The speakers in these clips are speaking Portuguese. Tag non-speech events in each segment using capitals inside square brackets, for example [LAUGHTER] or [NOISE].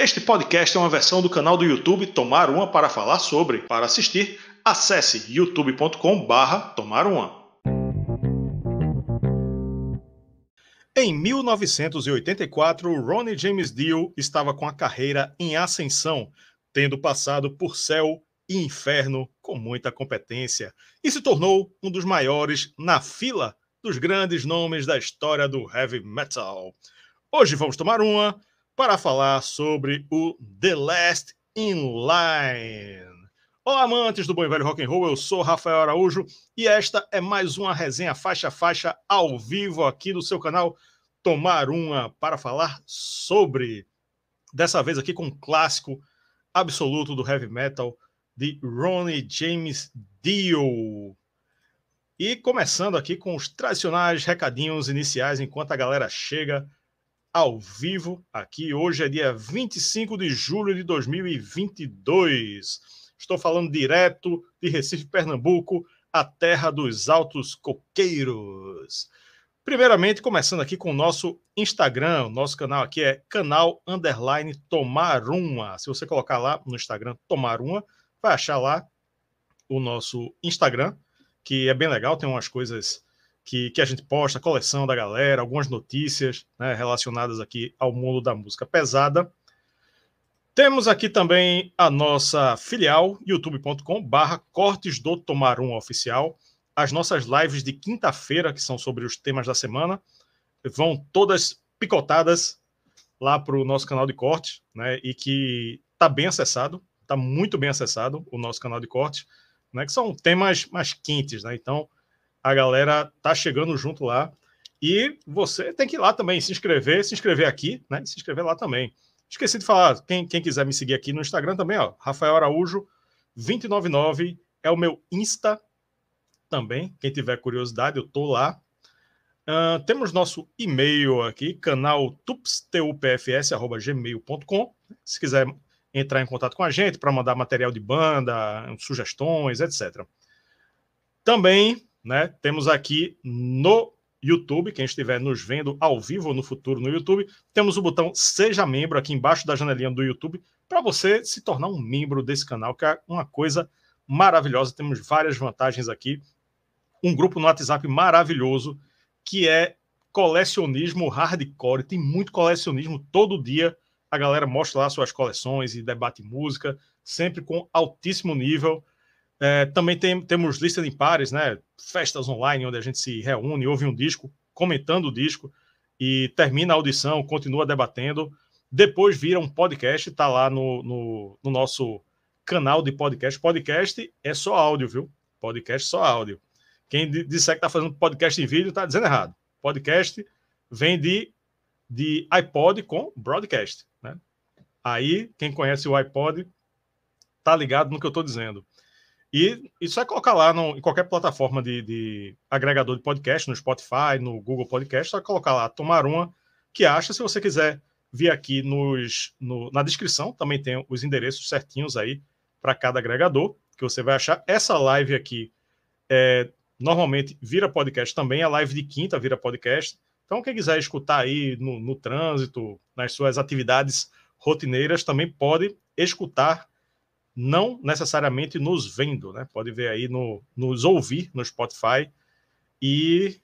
Este podcast é uma versão do canal do YouTube Tomar Uma para falar sobre. Para assistir, acesse youtube.com/barra Tomar Uma. Em 1984, Ronnie James Dio estava com a carreira em ascensão, tendo passado por céu e inferno com muita competência, e se tornou um dos maiores na fila dos grandes nomes da história do heavy metal. Hoje vamos tomar uma para falar sobre o The Last in Line. Olá, amantes do bom e velho rock and roll, eu sou Rafael Araújo e esta é mais uma resenha faixa a faixa ao vivo aqui no seu canal Tomar Uma para falar sobre dessa vez aqui com um clássico absoluto do heavy metal de Ronnie James Dio. E começando aqui com os tradicionais recadinhos iniciais enquanto a galera chega ao vivo aqui. Hoje é dia 25 de julho de 2022. Estou falando direto de Recife, Pernambuco, a terra dos altos coqueiros. Primeiramente, começando aqui com o nosso Instagram, o nosso canal aqui é canal underline tomar uma. Se você colocar lá no Instagram tomar uma, vai achar lá o nosso Instagram, que é bem legal, tem umas coisas que, que a gente posta, coleção da galera, algumas notícias né, relacionadas aqui ao mundo da música pesada. Temos aqui também a nossa filial, youtube.com barra Cortes do Tomar Um Oficial. As nossas lives de quinta-feira, que são sobre os temas da semana, vão todas picotadas lá para o nosso canal de cortes, né? E que está bem acessado, está muito bem acessado o nosso canal de cortes, né? Que são temas mais quentes, né? Então, a galera tá chegando junto lá. E você tem que ir lá também, se inscrever, se inscrever aqui, né? Se inscrever lá também. Esqueci de falar, quem, quem quiser me seguir aqui no Instagram também, ó, Rafael Araújo 299 é o meu Insta também. Quem tiver curiosidade, eu tô lá. Uh, temos nosso e-mail aqui, canal tupstupfs.gmail.com. Se quiser entrar em contato com a gente para mandar material de banda, sugestões, etc. Também né? Temos aqui no YouTube, quem estiver nos vendo ao vivo ou no futuro no YouTube, temos o botão Seja Membro aqui embaixo da janelinha do YouTube para você se tornar um membro desse canal, que é uma coisa maravilhosa. Temos várias vantagens aqui. Um grupo no WhatsApp maravilhoso que é colecionismo hardcore. Tem muito colecionismo todo dia. A galera mostra lá suas coleções e debate música, sempre com altíssimo nível. É, também tem, temos lista de pares, né? Festas online onde a gente se reúne, ouve um disco, comentando o disco e termina a audição, continua debatendo. Depois vira um podcast, tá lá no, no, no nosso canal de podcast. Podcast é só áudio, viu? Podcast só áudio. Quem disser que tá fazendo podcast em vídeo tá dizendo errado. Podcast vem de, de iPod com broadcast, né? Aí, quem conhece o iPod tá ligado no que eu tô dizendo. E isso é colocar lá no, em qualquer plataforma de, de, agregador de podcast, no Spotify, no Google Podcast, só colocar lá Tomar Uma, que acha. Se você quiser vir aqui nos, no, na descrição, também tem os endereços certinhos aí para cada agregador, que você vai achar. Essa live aqui é, normalmente vira podcast também, a live de quinta vira podcast. Então, quem quiser escutar aí no, no trânsito, nas suas atividades rotineiras, também pode escutar não necessariamente nos vendo, né? Pode ver aí no nos ouvir no Spotify e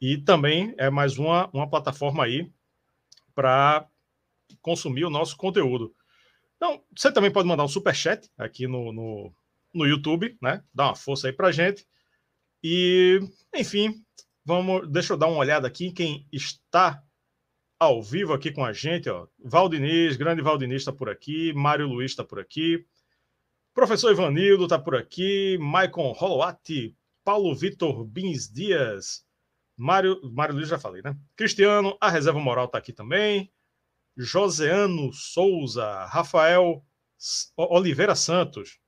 e também é mais uma, uma plataforma aí para consumir o nosso conteúdo. Então, você também pode mandar um super chat aqui no, no, no YouTube, né? Dá uma força aí para gente. E, enfim, vamos, deixa eu dar uma olhada aqui quem está ao vivo aqui com a gente, ó. Valdiniz, grande Valdiniz está por aqui, Mário Luiz está por aqui, professor Ivanildo está por aqui, Maicon Holowati, Paulo Vitor Bins Dias, Mário, Mário Luiz já falei, né? Cristiano, a reserva moral está aqui também, Joseano Souza, Rafael Oliveira Santos,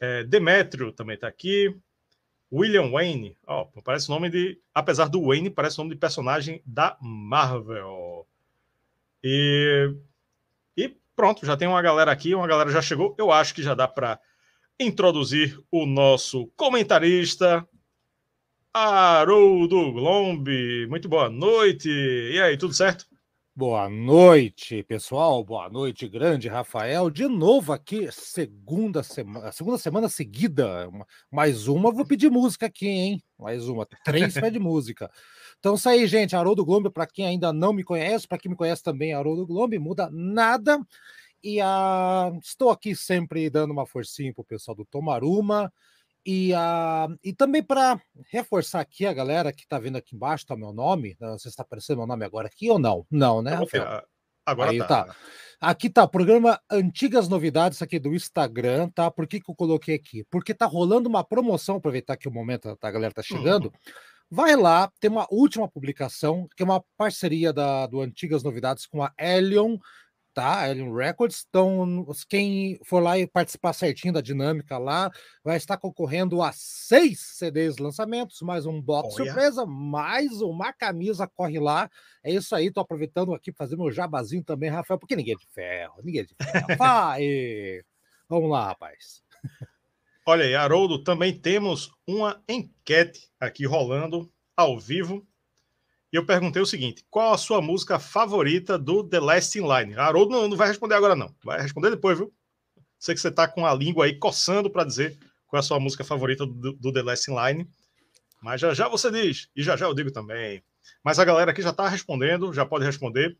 é, Demétrio também está aqui, William Wayne, ó, parece nome de. Apesar do Wayne, parece nome de personagem da Marvel. E pronto, já tem uma galera aqui, uma galera já chegou. Eu acho que já dá para introduzir o nosso comentarista, Haroldo Glombe. Muito boa noite. E aí, tudo certo? Boa noite, pessoal. Boa noite, grande Rafael. De novo aqui, segunda semana, segunda semana seguida. Mais uma, vou pedir música aqui, hein? Mais uma. Três [LAUGHS] pede música. Então, isso aí, gente. Haroldo Globo, para quem ainda não me conhece, para quem me conhece também, Haroldo Globo, muda nada. E a... estou aqui sempre dando uma forcinha pro pessoal do Tomaruma. E, uh, e também para reforçar aqui a galera que está vendo aqui embaixo, tá meu nome. Não sei se está aparecendo meu nome agora aqui ou não. Não, né, Rafael? Agora Aí, tá. tá. Aqui tá, programa Antigas Novidades aqui do Instagram, tá? Por que, que eu coloquei aqui? Porque tá rolando uma promoção, aproveitar que o momento tá, a galera tá chegando. Uhum. Vai lá, tem uma última publicação, que é uma parceria da, do Antigas Novidades com a Elion tá? Alien Records. Então, quem for lá e participar certinho da dinâmica lá, vai estar concorrendo a seis CDs lançamentos, mais um box Olha. surpresa, mais uma camisa, corre lá. É isso aí, tô aproveitando aqui para fazer meu jabazinho também, Rafael, porque ninguém é de ferro, ninguém é de ferro. [LAUGHS] Vai! Vamos lá, rapaz. Olha aí, Haroldo, também temos uma enquete aqui rolando ao vivo e eu perguntei o seguinte: qual a sua música favorita do The Last in Line? Haroldo não, não vai responder agora, não. Vai responder depois, viu? Sei que você está com a língua aí coçando para dizer qual é a sua música favorita do, do, The Last in Line. Mas já já você diz, e já já eu digo também. Mas a galera aqui já está respondendo, já pode responder.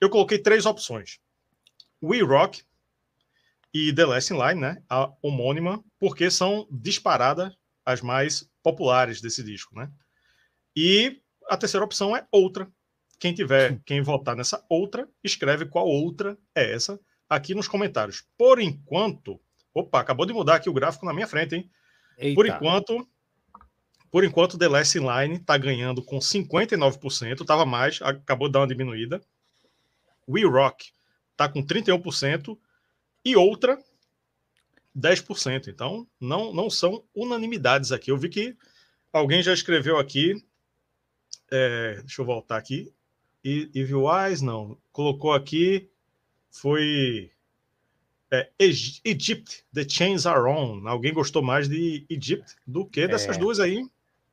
Eu coloquei três opções: We Rock e The Last in Line, né? A homônima, porque são disparadas as mais populares desse disco, né? E a terceira opção é outra. Quem tiver, quem votar nessa outra, escreve qual outra é essa aqui nos comentários. Por enquanto, opa, acabou de mudar aqui o gráfico na minha frente, hein? Eita. Por enquanto, por enquanto, The Last Line está ganhando com 59%, estava mais, acabou de dar uma diminuída. We Rock está com 31% e outra 10%. Então, não, não são unanimidades aqui. Eu vi que alguém já escreveu aqui é, deixa eu voltar aqui. Evil Eyes, não. Colocou aqui. Foi. É, Egypt, The Chains Are On. Alguém gostou mais de Egypt do que dessas é. duas aí?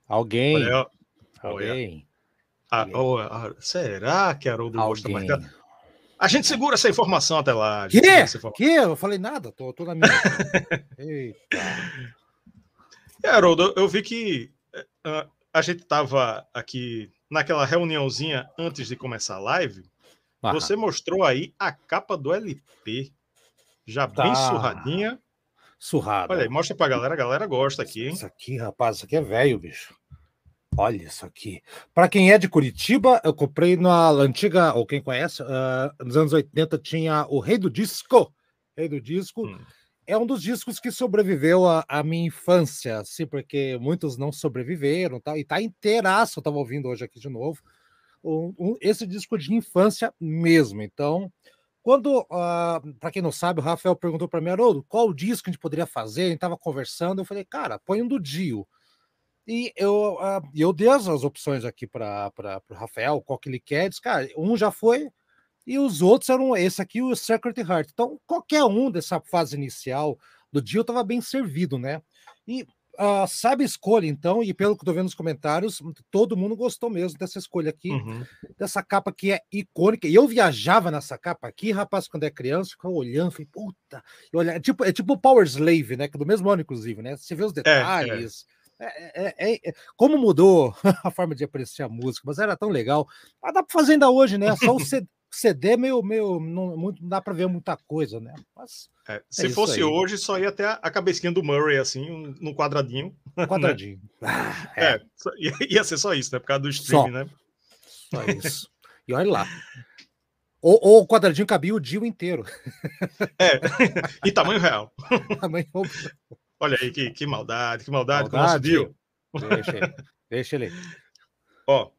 Alguém. Olha, Alguém. Ah, oh, ah, será que Haroldo gosta mais dela? A gente segura essa informação até lá. Que? Que? Eu falei nada, tô, tô na minha. [LAUGHS] Eita. É, Haroldo, eu vi que uh, a gente estava aqui naquela reuniãozinha antes de começar a live. Você mostrou aí a capa do LP, já tá. bem surradinha. Surrada. Olha aí, mostra pra galera, a galera gosta aqui, hein? Isso aqui, rapaz, isso aqui é velho, bicho. Olha isso aqui. Para quem é de Curitiba, eu comprei na antiga, ou quem conhece, uh, nos anos 80 tinha o Rei do Disco. Rei do Disco. Hum é um dos discos que sobreviveu à, minha infância, assim, porque muitos não sobreviveram, tá? E tá inteiraço, eu tava ouvindo hoje aqui de novo. Um, um, esse disco de infância mesmo. Então, quando, uh, ah, para quem não sabe, o Rafael perguntou para mim, Haroldo, qual disco a gente poderia fazer? A gente tava conversando, eu falei, cara, põe um do Dio. E eu, uh, eu dei as, as opções aqui para o Rafael, qual que ele quer. Disse, cara, um já foi, e os outros eram esse aqui, o Secret Heart. Então, qualquer um dessa fase inicial do dia estava bem servido, né? E uh, sabe escolha, então, e pelo que eu tô vendo nos comentários, todo mundo gostou mesmo dessa escolha aqui, uhum. dessa capa que é icônica. E eu viajava nessa capa aqui, rapaz, quando é criança, ficava olhando, falei, puta, e olha, é tipo, é tipo Power Slave, né? Que é do mesmo ano, inclusive, né? Você vê os detalhes. É, é. É, é, é, como mudou [LAUGHS] a forma de apreciar a música, mas era tão legal. Mas dá para fazer ainda hoje, né? Só o CD, [LAUGHS] CD é meio, meio não, muito, não dá para ver muita coisa, né? Mas é, se é fosse hoje, só ia ter a, cabecinha do Murray, assim, um, num quadradinho. [LAUGHS] Né? quadradinho. Ah, é. é. ia, ser só isso, né? Por causa do streaming, né? Só isso. E olha lá. Ou, ou o quadradinho cabia o dia inteiro. É, em tamanho real. tamanho... Olha aí, que, que maldade, que maldade, maldade com o nosso Dio. Deixa ele. [LAUGHS] Deixa ele. Ó,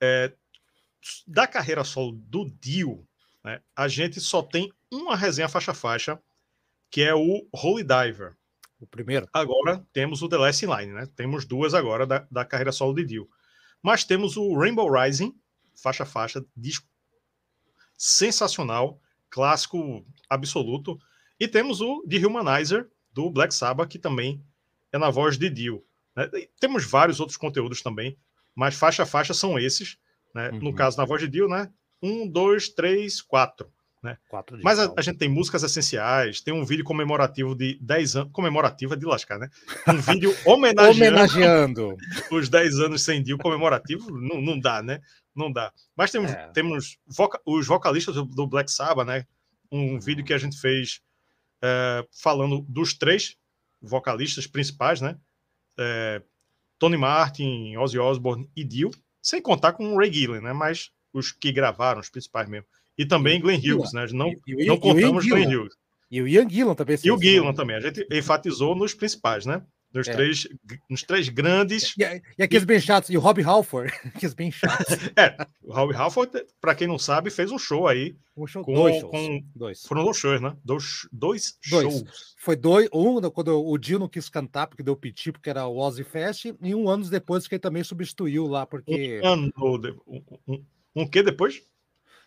é, da carreira solo do Dio, né, a gente só tem uma resenha faixa-faixa, que é o Holy Diver. O primeiro. Agora temos o The Last in Line, né? Temos duas agora da, da carreira solo de Dio. Mas temos o Rainbow Rising, faixa-faixa, disco sensacional, clássico absoluto. E temos o The Humanizer, do Black Sabbath, que também é na voz de Dio. Né? Temos vários outros conteúdos também, mas faixa a faixa são esses. Né? Uhum. No caso, na voz de Dio, né? um, dois, três, quatro. Né? Quatro Mas a, a gente tem músicas essenciais, tem um vídeo comemorativo de 10 anos. Comemorativa de lascar, né? Um vídeo [LAUGHS] homenageando Homenageando. os 10 anos sem Dio comemorativo. Não, não dá, né? Não dá. Mas temos, É. temos voca- os vocalistas do, do Black Sabbath, né? Um vídeo que a gente fez é, falando dos três vocalistas principais, né? É, Tony Martin, Ozzy Osbourne e Dio, sem contar com o Ray Gillen, né? Mas os que gravaram, os principais mesmo. E também Glenn Hughes, né? Não, não contamos Glenn. Hughes. E o Ian Gillan também. E o Gillan também. A gente enfatizou nos principais, né? Nos, É. três, nos três grandes. E, e aqueles bem chatos. E o Rob Halford. [LAUGHS] aqueles bem chatos. É, o Rob Halford, para quem não sabe, fez um show aí. Um show, Com- dois shows. com- Dois. Foram dois shows, né? Dois, dois, Dois. shows. Foi dois, um quando o Dio não quis cantar, porque deu piti, porque era o Ozzy Fest, e um ano depois que ele também substituiu lá, porque Um ano. de- Um, um, um que depois?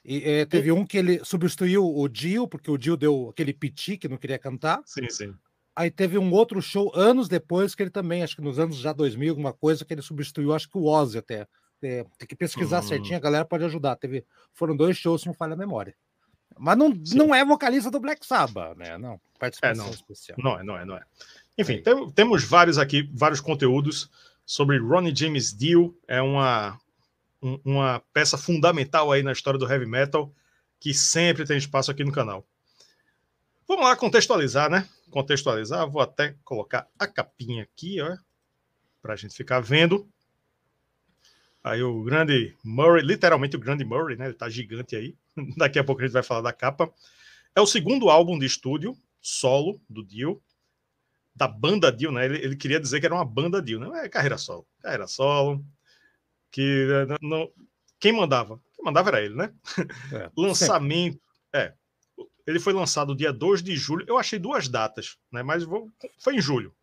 e, é, teve um que ele substituiu o Dio, porque o Dio deu aquele piti que não queria cantar. Sim, sim. Aí teve um outro show anos depois que ele também, acho que nos anos já 2000, alguma coisa, que ele substituiu, acho que o Ozzy até. É, tem que pesquisar Hum. certinho, a galera pode ajudar. Teve, foram dois shows, se não falha a memória. Mas não, Sim. não é vocalista do Black Sabbath, né? Não, participação É, não. especial. Não é, não é, não é. Enfim, tem- temos vários aqui, vários conteúdos sobre Ronnie James Dio. É uma, um- uma peça fundamental aí na história do heavy metal, que sempre tem espaço aqui no canal. Vamos lá contextualizar, né? Contextualizar, vou até colocar a capinha aqui, ó, para a gente ficar vendo. Aí o grande Murray, literalmente o grande Murray, né? Ele tá gigante aí. [LAUGHS] Daqui a pouco a gente vai falar da capa. É o segundo álbum de estúdio solo do Dio, da banda Dio, né? Ele, ele queria dizer que era uma banda Dio, né? É carreira solo. Carreira solo. Que eh, não, quem mandava? Quem mandava era ele, né? É, [LAUGHS] Lançamento. É. Ele foi lançado dia 2 de julho. Eu achei duas datas, né? Mas vou- foi em julho.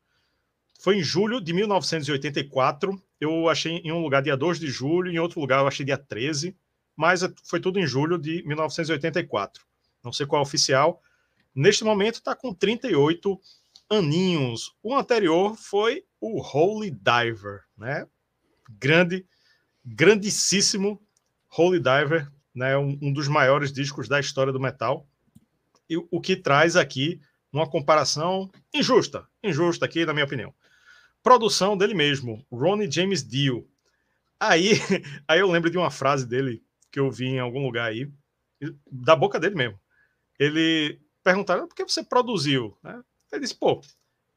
Foi em julho de 1984. Eu achei em um lugar dia 2 de julho, em outro lugar eu achei dia 13, mas é- foi tudo em julho de 1984. Não sei qual é oficial. Neste momento está com 38 aninhos. O anterior foi o Holy Diver, né? Grande, grandíssimo Holy Diver, né? Um, um dos maiores discos da história do metal. E o- que traz aqui uma comparação injusta, injusta aqui, na minha opinião. Produção dele mesmo, Ronnie James Dio. Aí, [LAUGHS] aí eu lembro de uma frase dele que eu vi em algum lugar aí, da boca dele mesmo. Ele perguntaram por que você produziu, né? Ele disse, pô,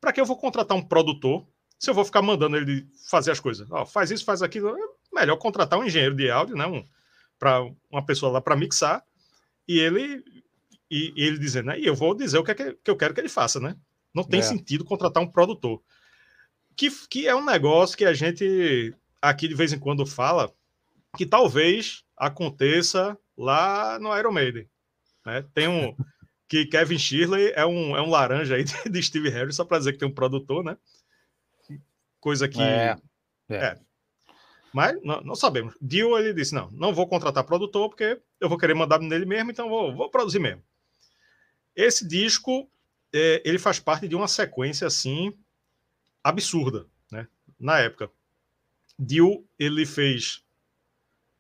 para que eu vou contratar um produtor se eu vou ficar mandando ele fazer as coisas? Ó, faz isso, faz aquilo. É melhor contratar um engenheiro de áudio, né? Um, para uma pessoa lá para mixar e ele e, e ele dizendo, né? E eu vou dizer o que, é que, que eu quero que ele faça, né? Não tem É. sentido contratar um produtor. Que, que é um negócio que a gente aqui de vez em quando fala que talvez aconteça lá no Iron Maiden. Né? Tem um [LAUGHS] que Kevin Shirley é um, é um laranja aí [LAUGHS] de, Steve Harris, só para dizer que tem um produtor, né? Coisa que. É, é. Mas não, não sabemos. Dio ele disse: não, não vou contratar produtor porque eu vou querer mandar nele mesmo, então vou, vou produzir mesmo. Esse disco é, ele faz parte de uma sequência assim absurda, né? Na época, Dio ele fez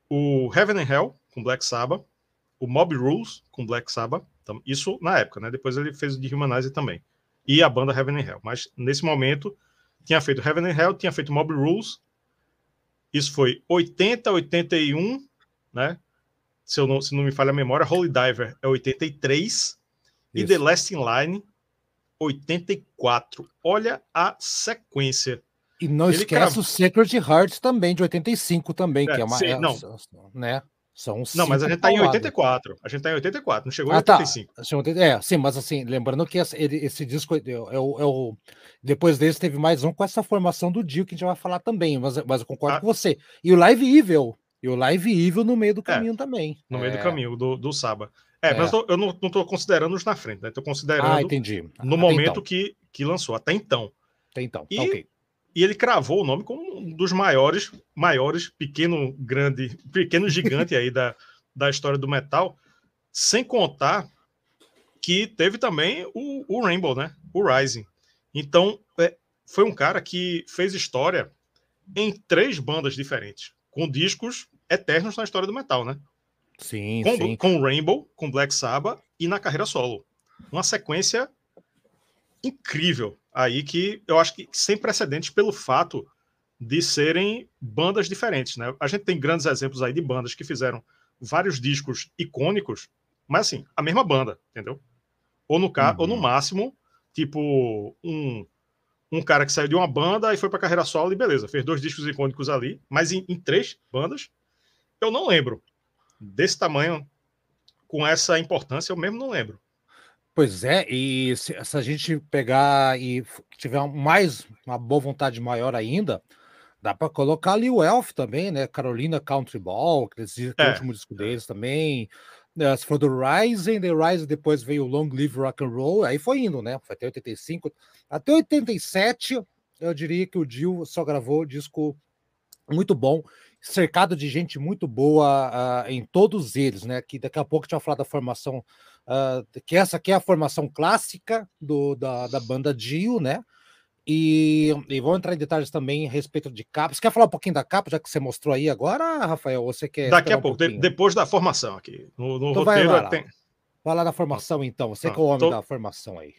o Heaven and Hell com Black Sabbath, o Mob Rules com Black Sabbath, então, isso na época, né? Depois ele fez o de Humanizer também e a banda Heaven and Hell. Mas nesse momento tinha feito Heaven and Hell, tinha feito Mob Rules. Isso foi 80, 81, né? Se, eu não, se não me falha a memória, Holy Diver é 83 e Isso. The Last in Line 84. Olha a sequência. E não Ele esquece o Sacred Hearts também, de 85 também, É, que é uma. sim, é- não. Né? São Não, mas a gente tá em pauladas. 84. A gente tá em 84, não chegou em Ah, tá. 85. Assim, oitenta- É, sim, mas assim, lembrando que esse, esse disco é, o- é o, é o- Depois desse teve mais um com essa formação do Dio que a gente vai falar também, mas, mas eu concordo Ah. com você. E o Live Evil. E o Live Evil no meio do caminho também. No meio do É. caminho, do, do Saba. É, É. mas eu, tô- eu não, tô considerando os na frente, né? Tô considerando Ah, entendi. no Até momento então, que, que lançou, até então. até então. E- Tá ok. E ele cravou o nome como um dos maiores, maiores, pequeno, grande, [LAUGHS] pequeno gigante aí da, da história do metal, sem contar que teve também o, o Rainbow, né? O Rising. Então, é, foi um cara que fez história em três bandas diferentes, com discos eternos na história do metal, né? Sim, com, sim. com Rainbow, com Black Sabbath e na carreira solo. Uma sequência incrível aí que eu acho que sem precedentes pelo fato de serem bandas diferentes, né? A gente tem grandes exemplos aí de bandas que fizeram vários discos icônicos, mas assim, a mesma banda, entendeu? Ou no, ca... uhum. ou no uhum. máximo, tipo, um, um cara que saiu de uma banda e foi para carreira solo e beleza, fez dois discos icônicos ali, mas em, em três bandas, eu não lembro. Desse tamanho, com essa importância, eu mesmo não lembro. Pois é, e se, se, a gente pegar e tiver mais uma boa vontade maior ainda, dá para colocar ali o Elf também, né? Carolina Country Ball, que, que é o último disco deles também. Né? Se for do Rising, The Rising depois veio o Long Live Rock and Roll, aí foi indo, né? Foi até 85. Até 87, eu diria que o Dio só gravou disco muito bom, cercado de gente muito boa uh, em todos eles, né? Que daqui a pouco a gente vai falar da formação, uh, que essa aqui é a formação clássica do, da, da banda Dio, né? E, e vou entrar em detalhes também a respeito de capa. Você quer falar um pouquinho da capa, já que você mostrou aí agora, Rafael? Ou você quer. Daqui a pouco, um de, depois da formação aqui. No, no então roteiro vai lá, tem. Vai lá na formação, então. Você ah, que é o homem tô, da formação aí.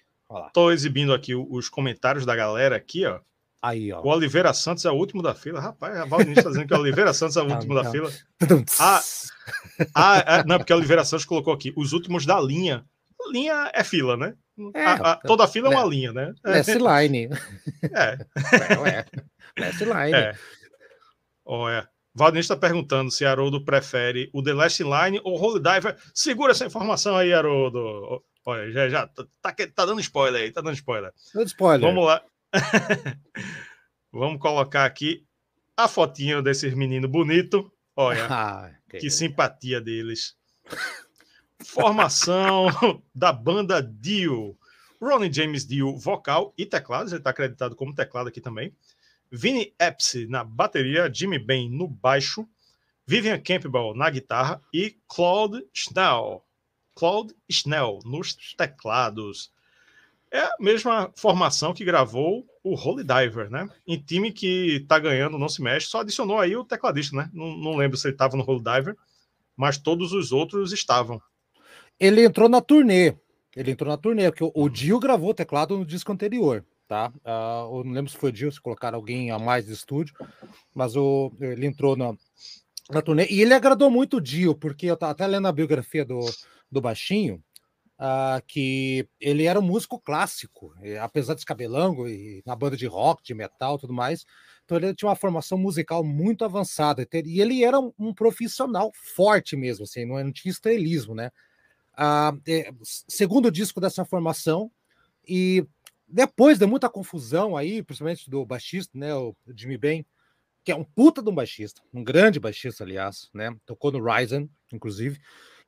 Estou exibindo aqui os comentários da galera aqui, ó. Aí, ó. O Oliveira Santos é o último da fila. Rapaz, a Valdinista está dizendo que o Oliveira Santos é o último da fila. Ah, ah, é, não, porque o Oliveira Santos colocou aqui os últimos da linha. Linha é fila, né? É, a, a, toda fila é uma linha, né? Last line. [LAUGHS] É. Ué, Last line. É. Olha, Valdinho está perguntando se Haroldo prefere o The Last Line ou Holy Diver. Segura essa informação aí, Haroldo. Olha, já, já tá, tá, tá dando spoiler aí, tá dando spoiler. Dando spoiler. Vamos lá. [LAUGHS] Vamos colocar aqui a fotinha desses meninos bonitos. Olha, [LAUGHS] ah, que, que simpatia deles. Formação [LAUGHS] da banda Dio. Ronnie James Dio, vocal e teclados, ele está acreditado como teclado aqui também. Vinny Epps na bateria, Jimmy Bain no baixo, Vivian Campbell na guitarra e Claude Schnell, Claude Schnell nos teclados. É a mesma formação que gravou o Holy Diver, né? Em time que tá ganhando, não se mexe, só adicionou aí o tecladista, né? Não, não lembro se ele estava no Holy Diver, mas todos os outros estavam. Ele entrou na turnê. Ele entrou na turnê, porque o Dio gravou o teclado no disco anterior, tá? Uh, eu não lembro se foi o Dio, se colocaram alguém a mais de estúdio, mas o, ele entrou na, na turnê. E ele agradou muito o Dio, porque eu tava até lendo a biografia do, do Baixinho, uh, que ele era um músico clássico, e, apesar de escabelango e na banda de rock, de metal tudo mais. Então ele tinha uma formação musical muito avançada. E ele era um, um profissional forte mesmo, assim, não, não tinha estrelismo, né? ah, é, segundo disco dessa formação, e depois de muita confusão aí, principalmente do baixista, né, o Jimmy Ben, que é um puta de um baixista, um grande baixista, aliás, né, tocou no Ryzen, inclusive,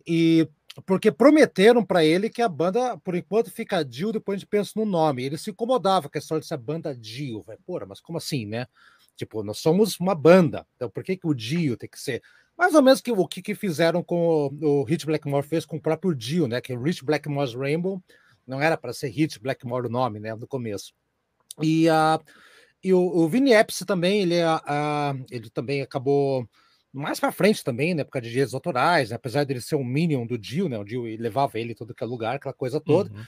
e porque prometeram para ele que a banda, por enquanto, fica Dio, depois a gente pensa no nome. Ele se incomodava com a história dessa banda Dio. Vai, porra, mas como assim, né? Tipo, nós somos uma banda, então por que, que o Dio tem que ser? Mais ou menos que, o que, que fizeram com o, o Hit Blackmore fez com o próprio Dio, né? Que é Rich Blackmore's Rainbow não era para ser Hit Blackmore o nome, né? No começo. E, uh, e o, o Vinny Epps também, ele, uh, ele também acabou mais para frente também, né? Por causa de direitos autorais, né, apesar dele ser um minion do Dio, né? O Dio levava ele todo que é lugar, aquela coisa toda. Uhum.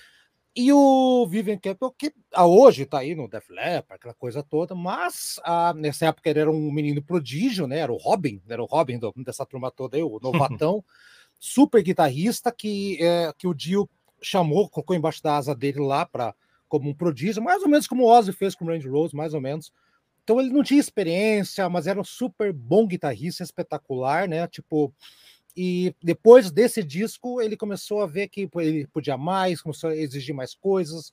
E o Vivian Campbell, que a hoje está aí no Def Leppard, aquela coisa toda, mas a, nessa época ele era um menino prodígio, né? Era o Robin, era o Robin do, dessa turma toda aí, o novatão, [LAUGHS] super guitarrista que, é, que o Dio chamou, colocou embaixo da asa dele lá para como um prodígio, mais ou menos como o Ozzy fez com o Randy Rose, mais ou menos. Então ele não tinha experiência, mas era um super bom guitarrista, espetacular, né? Tipo, e depois desse disco, ele começou a ver que ele podia mais, começou a exigir mais coisas,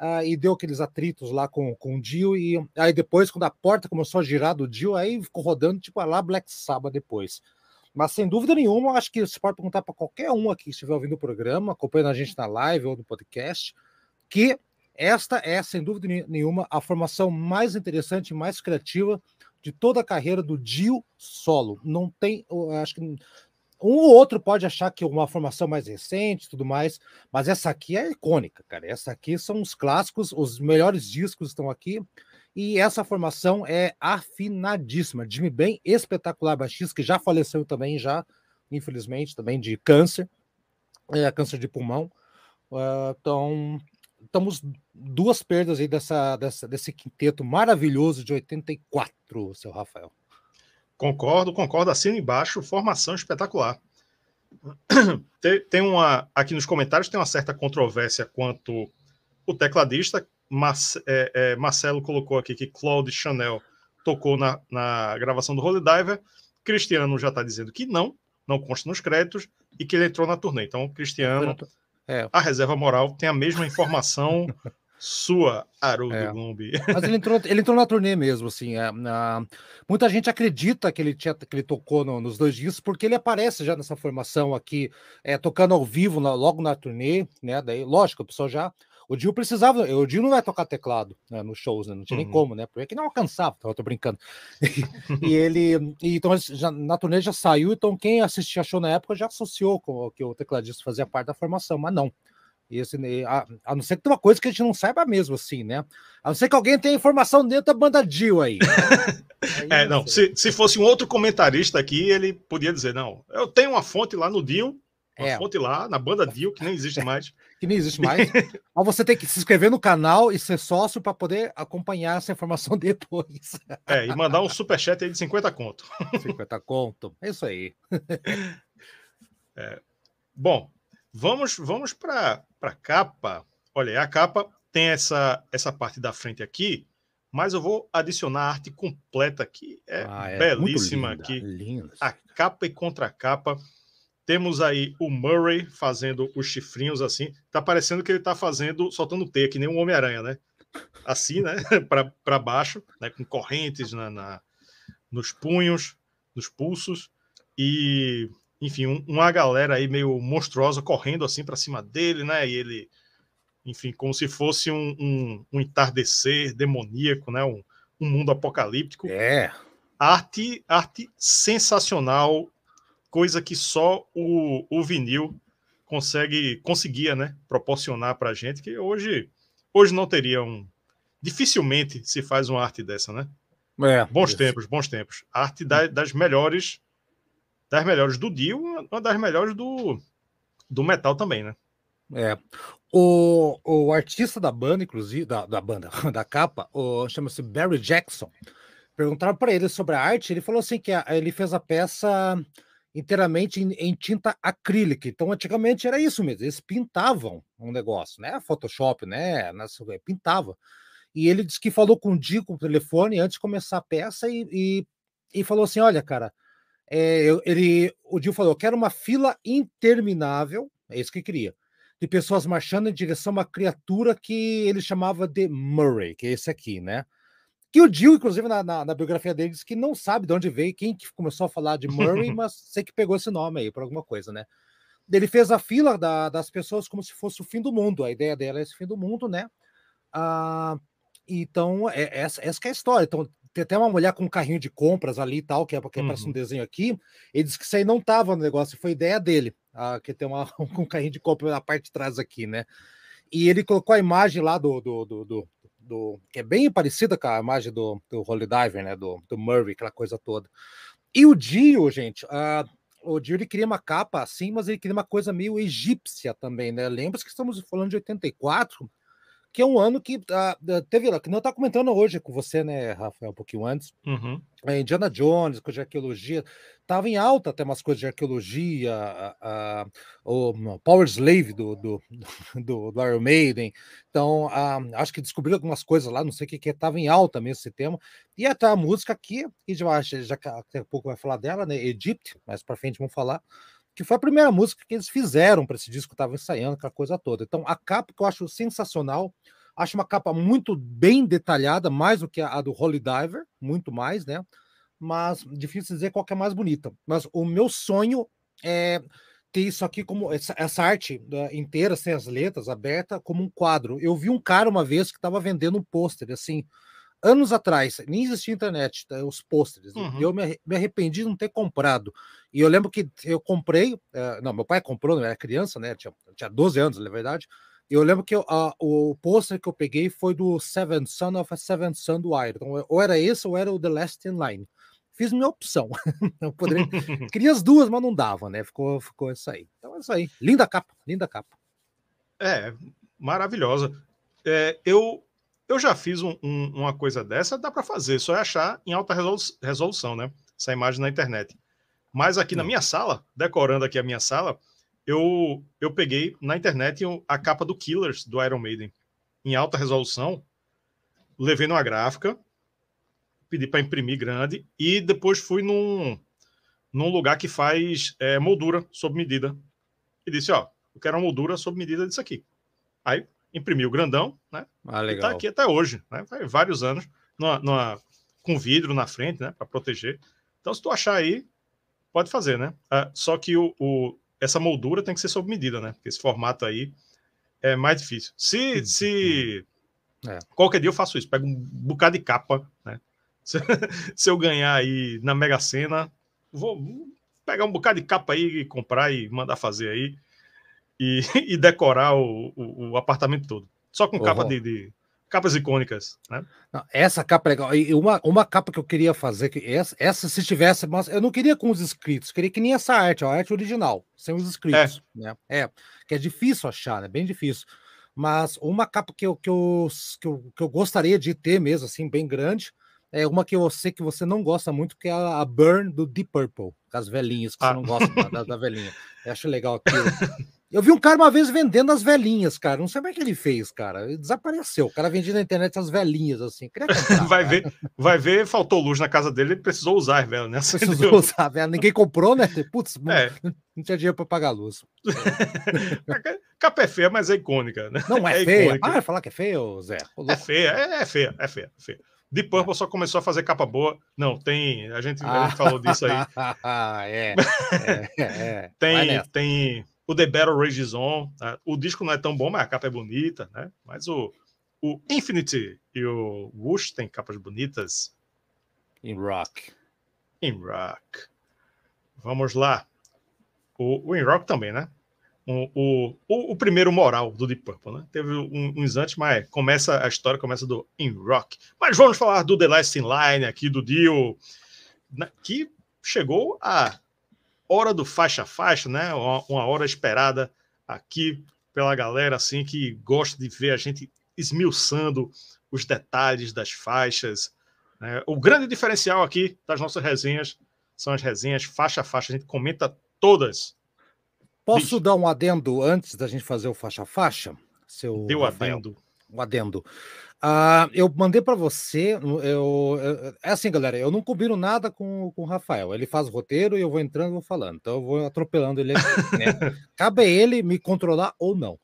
uh, e deu aqueles atritos lá com, com o Dio. E aí depois, quando a porta começou a girar do Dio, aí ficou rodando tipo lá Black Sabbath depois. Mas sem dúvida nenhuma, acho que você pode perguntar para qualquer um aqui que estiver ouvindo o programa, acompanhando a gente na live ou no podcast, que esta é, sem dúvida nenhuma, a formação mais interessante, mais criativa de toda a carreira do Dio solo. Não tem, acho que um ou outro pode achar que uma formação mais recente tudo mais, mas essa aqui é icônica, cara. Essa aqui são os clássicos, os melhores discos estão aqui. E essa formação é afinadíssima. Jimmy bem espetacular baixista, que já faleceu também já infelizmente, também de câncer, é, câncer de pulmão. Uh, então, estamos duas perdas aí dessa, dessa, desse quinteto maravilhoso de 84, seu Rafael. Concordo, concordo. Assina embaixo, formação espetacular. [CLEARS THROAT] Tem, tem, uma. Aqui nos comentários tem uma certa controvérsia quanto o tecladista. Mas, é, é, Marcelo colocou aqui que Claude Chanel tocou na, na gravação do Holy Diver. Cristiano já está dizendo que não, não consta nos créditos, e que ele entrou na turnê. Então, Cristiano, é. a reserva moral tem a mesma informação sua, Haroldo é. Glumbi. Mas ele entrou, ele entrou na turnê mesmo, assim. É, na... Muita gente acredita que ele, tinha, que ele tocou no, nos dois discos, porque ele aparece já nessa formação aqui, é, tocando ao vivo na, logo na turnê, né? Daí, lógico, o pessoal já. O Dio precisava, o Dio não vai tocar teclado né, nos shows, né? Não tinha uhum. nem como, né? Porque não alcançava, eu tô brincando. [LAUGHS] e ele, e, então já, na turnê já saiu, então quem assistia show na época já associou com que o tecladista fazia parte da formação, mas não. Esse, a, a, não ser que tenha uma coisa que a gente não saiba mesmo, assim, né? A não ser que alguém tenha informação dentro da banda Dio aí. aí [LAUGHS] é, não. Se, se fosse um outro comentarista aqui, ele podia dizer: não, eu tenho uma fonte lá no Dio, uma é. fonte lá na banda Dio, que nem existe mais. [LAUGHS] que nem existe mais. [LAUGHS] Mas você tem que se inscrever no canal e ser sócio para poder acompanhar essa informação [LAUGHS] depois. é, e mandar um superchat aí de 50 conto. 50 conto, é isso aí. É, bom, vamos vamos para a capa. Olha, a capa tem essa, essa parte da frente aqui, mas eu vou adicionar a arte completa aqui. É, ah, é belíssima linda, aqui. Linda. A capa e contracapa. Temos aí o Murray fazendo os chifrinhos assim. Tá parecendo que ele tá fazendo, soltando T, que nem um Homem-Aranha, né? Assim, né? [LAUGHS] para baixo, né? com correntes na, na, nos punhos, nos pulsos. E, enfim, um, uma galera aí meio monstruosa correndo assim para cima dele, né? E ele, enfim, como se fosse um, um, um entardecer demoníaco, né? Um, um mundo apocalíptico. É. Arte, arte sensacional coisa que só o, o vinil consegue conseguia, né, proporcionar para a gente que hoje hoje não teria um dificilmente se faz uma arte dessa, né? É, bons isso. tempos, bons tempos. Arte da, das melhores das melhores do Dio, uma das melhores do, do metal também, né? É. O, o artista da banda, inclusive, da, da banda, [LAUGHS] da capa, chama-se Barry Jackson. Perguntaram para ele sobre a arte, ele falou assim que a, ele fez a peça inteiramente em, em, tinta acrílica. Então, antigamente era isso mesmo, eles pintavam um negócio, né? Photoshop, né? Pintava. E ele disse que falou com o Dico no telefone antes de começar a peça e, e, e falou assim: olha, cara, é, ele, o Dio falou: eu quero uma fila interminável, é isso que queria, de pessoas marchando em direção a uma criatura que ele chamava de Murray, que é esse aqui, né? Que o Jill, inclusive, na, na, na, biografia dele, diz que não sabe de onde veio, quem que começou a falar de Murray, [LAUGHS] mas sei que pegou esse nome aí por alguma coisa, né? Ele fez a fila da, das pessoas como se fosse o fim do mundo. A ideia dela é esse fim do mundo, né? Ah, então, é, essa, essa é a história. Então, tem até uma mulher com um carrinho de compras ali e tal, que é porque uhum. parece um desenho aqui. Ele disse que isso aí não estava no negócio, foi ideia dele, ah, que tem uma, [LAUGHS] um carrinho de compras na parte de trás aqui, né? E ele colocou a imagem lá do, do, do, do do que é bem parecida com a imagem do, do Holy Diver, né? Do, do Murray, aquela coisa toda. E o Dio, gente, uh, o Dio ele queria uma capa assim, mas ele queria uma coisa meio egípcia também, né? Lembra-se que estamos falando de 84, que é um ano que uh, teve, que não está comentando hoje com você, né, Rafael, um pouquinho antes. Uhum. É, Indiana Jones, coisa de arqueologia, estava em alta até umas coisas de arqueologia, a, a, o Power Slave do, do, [LAUGHS] do, do Iron Maiden. Então, a, acho que descobriram algumas coisas lá, não sei o que, que estava em alta mesmo esse tema. E até a música aqui, que já, já daqui a pouco vai falar dela, né? Egypt, mais para frente vamos falar que foi a primeira música que eles fizeram para esse disco que estava ensaiando, aquela coisa toda. Então, a capa que eu acho sensacional, acho uma capa muito bem detalhada, mais do que a, do Holy Diver, muito mais, né? Mas difícil dizer qual que é mais bonita. Mas o meu sonho é ter isso aqui como essa, essa arte uh, inteira, sem as letras, aberta, como um quadro. Eu vi um cara uma vez que estava vendendo um pôster, assim, anos atrás, nem existia internet, tá, os pôsteres. Uhum. Eu me, me, arrependi de não ter comprado. E eu lembro que eu comprei, uh, não, meu pai comprou, não era criança, né? Tinha, tinha 12 anos, na verdade. Eu lembro que eu, uh, o pôster que eu peguei foi do Seven Son of a Seven Son do Iron. Então, ou era esse ou era o The Last in Line. fiz minha opção. [LAUGHS] eu poderia... [LAUGHS] Queria as duas, mas não dava, né? Ficou, ficou isso aí. Então é isso aí. Linda capa, linda capa. É, maravilhosa. É, eu, eu já fiz um, um, uma coisa dessa, dá para fazer, só é achar em alta resolução, né? Essa imagem na internet. Mas aqui hum. na minha sala, decorando aqui a minha sala, eu, eu peguei na internet a capa do Killers do Iron Maiden em alta resolução, levei numa gráfica, pedi para imprimir grande e depois fui num, num lugar que faz é, moldura sob medida e disse: Ó, eu quero uma moldura sob medida disso aqui. Aí imprimiu grandão, né? Ah, legal. E tá aqui até hoje, né? Faz vários anos, numa, numa, com vidro na frente, né? Para proteger. Então, se tu achar aí, pode fazer, né? Ah, só que o, o, essa moldura tem que ser sob medida, né? Porque esse formato aí é mais difícil. Se, se é. qualquer dia eu faço isso, pego um bocado de capa, né? [LAUGHS] Se, se eu ganhar aí na Mega Sena, vou pegar um bocado de capa aí e comprar e mandar fazer aí e, [LAUGHS] e decorar o, o, o, apartamento todo. Só com capa de, de, capas icônicas, né? Não, essa capa é legal. E uma, uma capa que eu queria fazer, que essa, essa se tivesse, mas eu não queria com os escritos, queria que nem essa arte, a arte original, sem os escritos. É. Né? É, que é difícil achar, né? Bem difícil. Mas uma capa que eu, que eu, que eu, que eu gostaria de ter mesmo, assim, bem grande, é uma que eu sei que você não gosta muito, que é a Burn do Deep Purple, com as velhinhas, que ah. você não gosta da, da velhinha. [LAUGHS] Eu acho legal aquilo. [LAUGHS] Eu vi um cara uma vez vendendo as velhinhas, cara. Não sei como é que ele fez, cara. Ele desapareceu. O cara vendia na internet as velhinhas, assim. Comprar, [LAUGHS] vai ver, vai ver, faltou luz na casa dele, ele precisou usar, velho, né? Precisou [LAUGHS] usar, velho. Ninguém comprou, né? Putz, é. não, tinha dinheiro para pagar a luz. [LAUGHS] Capa é feia, mas é icônica, né? Não é, é feia. Icônica. Ah, vai falar que é feio, Zé? É feia, é, é feia, é feia, é feia. Deep Purple só começou a fazer capa boa. Não, tem. A gente, a gente falou disso aí. é, é, é. tem, tem o The Battle Rages On. Né? O disco não é tão bom, mas a capa é bonita, né? Mas o, o Infinity e o Whoosh tem capas bonitas. Em rock. Em rock. Vamos lá. O, o In Rock também, né? O, o, o, o, primeiro moral do Deep Purple, né? Teve um, uns antes, mas começa a história começa do In Rock. Mas vamos falar do The Last in Line aqui, do Dio, né? que chegou a hora do faixa faixa, né? Uma, uma, hora esperada aqui pela galera assim que gosta de ver a gente esmiuçando os detalhes das faixas. Né? O grande diferencial aqui das nossas resenhas são as resenhas faixa a faixa. A gente comenta todas. Posso dar um adendo antes da gente fazer o faixa faixa? Seu Deu Rafael? adendo. Um adendo. Uh, eu mandei para você. Eu, eu, é assim, galera. Eu não combino nada com, com o Rafael. Ele faz o roteiro e eu vou entrando e vou falando. Então eu vou atropelando ele. Aqui, né? [LAUGHS] Cabe a ele me controlar ou não.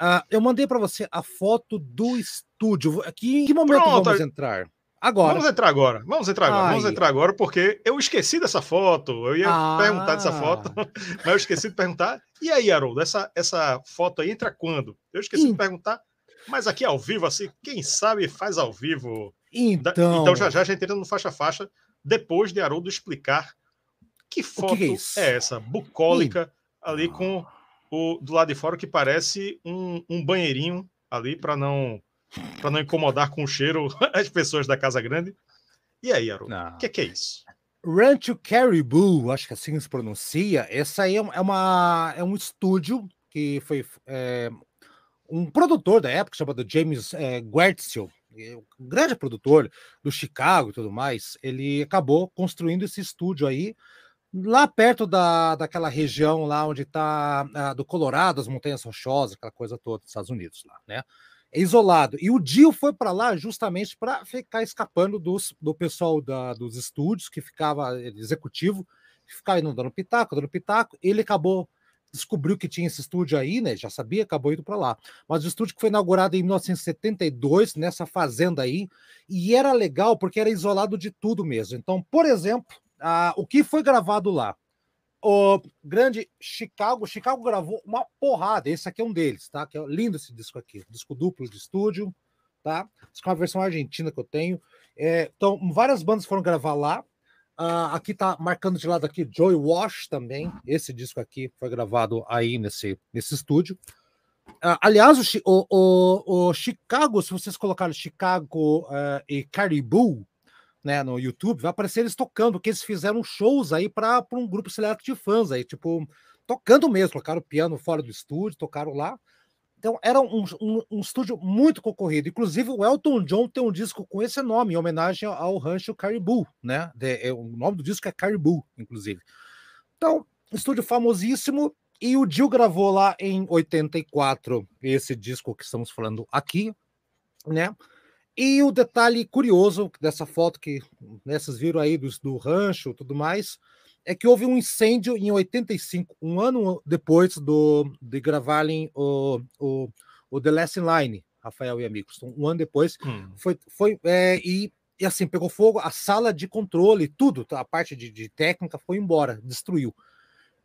Uh, eu mandei para você a foto do estúdio. Aqui, em que momento Pronto. vamos entrar? Agora. Vamos entrar agora. Vamos entrar agora. Ai. Vamos entrar agora, porque eu esqueci dessa foto. Eu ia ah. perguntar dessa foto, [LAUGHS] mas eu esqueci de perguntar. E aí, Haroldo, essa, essa foto aí entra quando? Eu esqueci de perguntar mas aqui ao vivo, assim, quem sabe faz ao vivo. Então, então já já a gente entra no faixa-faixa, depois de Haroldo explicar que foto que é, é, essa, bucólica, ali com o do lado de fora, que parece um, um banheirinho ali para não para não incomodar com o cheiro [LAUGHS] as pessoas da Casa Grande. E aí, Haroldo, o que, que é isso? Rancho Caribou, acho que assim se pronuncia. Essa aí é uma é um estúdio que foi é, um produtor da época chamado James é, Guertzio, um grande produtor do Chicago e tudo mais, ele acabou construindo esse estúdio aí lá perto da, daquela região lá onde está ah, do Colorado, as Montanhas Rochosas, aquela coisa toda dos Estados Unidos lá, né? É isolado. E o Dio foi para lá justamente para ficar escapando dos, do pessoal da, dos estúdios, que ficava executivo, que ficava indo dando pitaco, dando pitaco. Ele acabou descobriu que tinha esse estúdio aí, né? Já sabia, acabou indo para lá. Mas o estúdio que foi inaugurado em 1972, nessa fazenda aí, e era legal porque era isolado de tudo mesmo. Então, por exemplo, o que foi gravado lá? O grande Chicago, Chicago gravou uma porrada. Esse aqui é um deles, tá? Que é lindo esse disco aqui, disco duplo de estúdio, tá? Isso é uma versão argentina que eu tenho. É, então, várias bandas foram gravar lá. Uh, aqui tá marcando de lado aqui Joy Wash também. Esse disco aqui foi gravado aí nesse, nesse estúdio. Uh, aliás, o, o, o, Chicago, se vocês colocarem Chicago uh, e Caribou né, no YouTube, vai aparecer eles tocando, que eles fizeram shows aí para um grupo seleto de fãs aí, tipo, tocando mesmo, tocaram piano fora do estúdio, tocaram lá. Então, era um, um, um, estúdio muito concorrido. Inclusive, o Elton John tem um disco com esse nome, em homenagem ao rancho Caribou, né? De, é, o nome do disco é Caribou, inclusive. Então, estúdio famosíssimo. E o Dio gravou lá em 84 esse disco que estamos falando aqui, né? E o detalhe curioso dessa foto que né, vocês viram aí do, do rancho tudo mais, é que houve um incêndio em 85, um ano depois do, de gravarem o, o, o The Last Line, Rafael e amigos. Então, um ano depois, hum. foi, foi é, e, e assim, pegou fogo, a sala de controle, tudo, a parte de, de técnica foi embora, destruiu.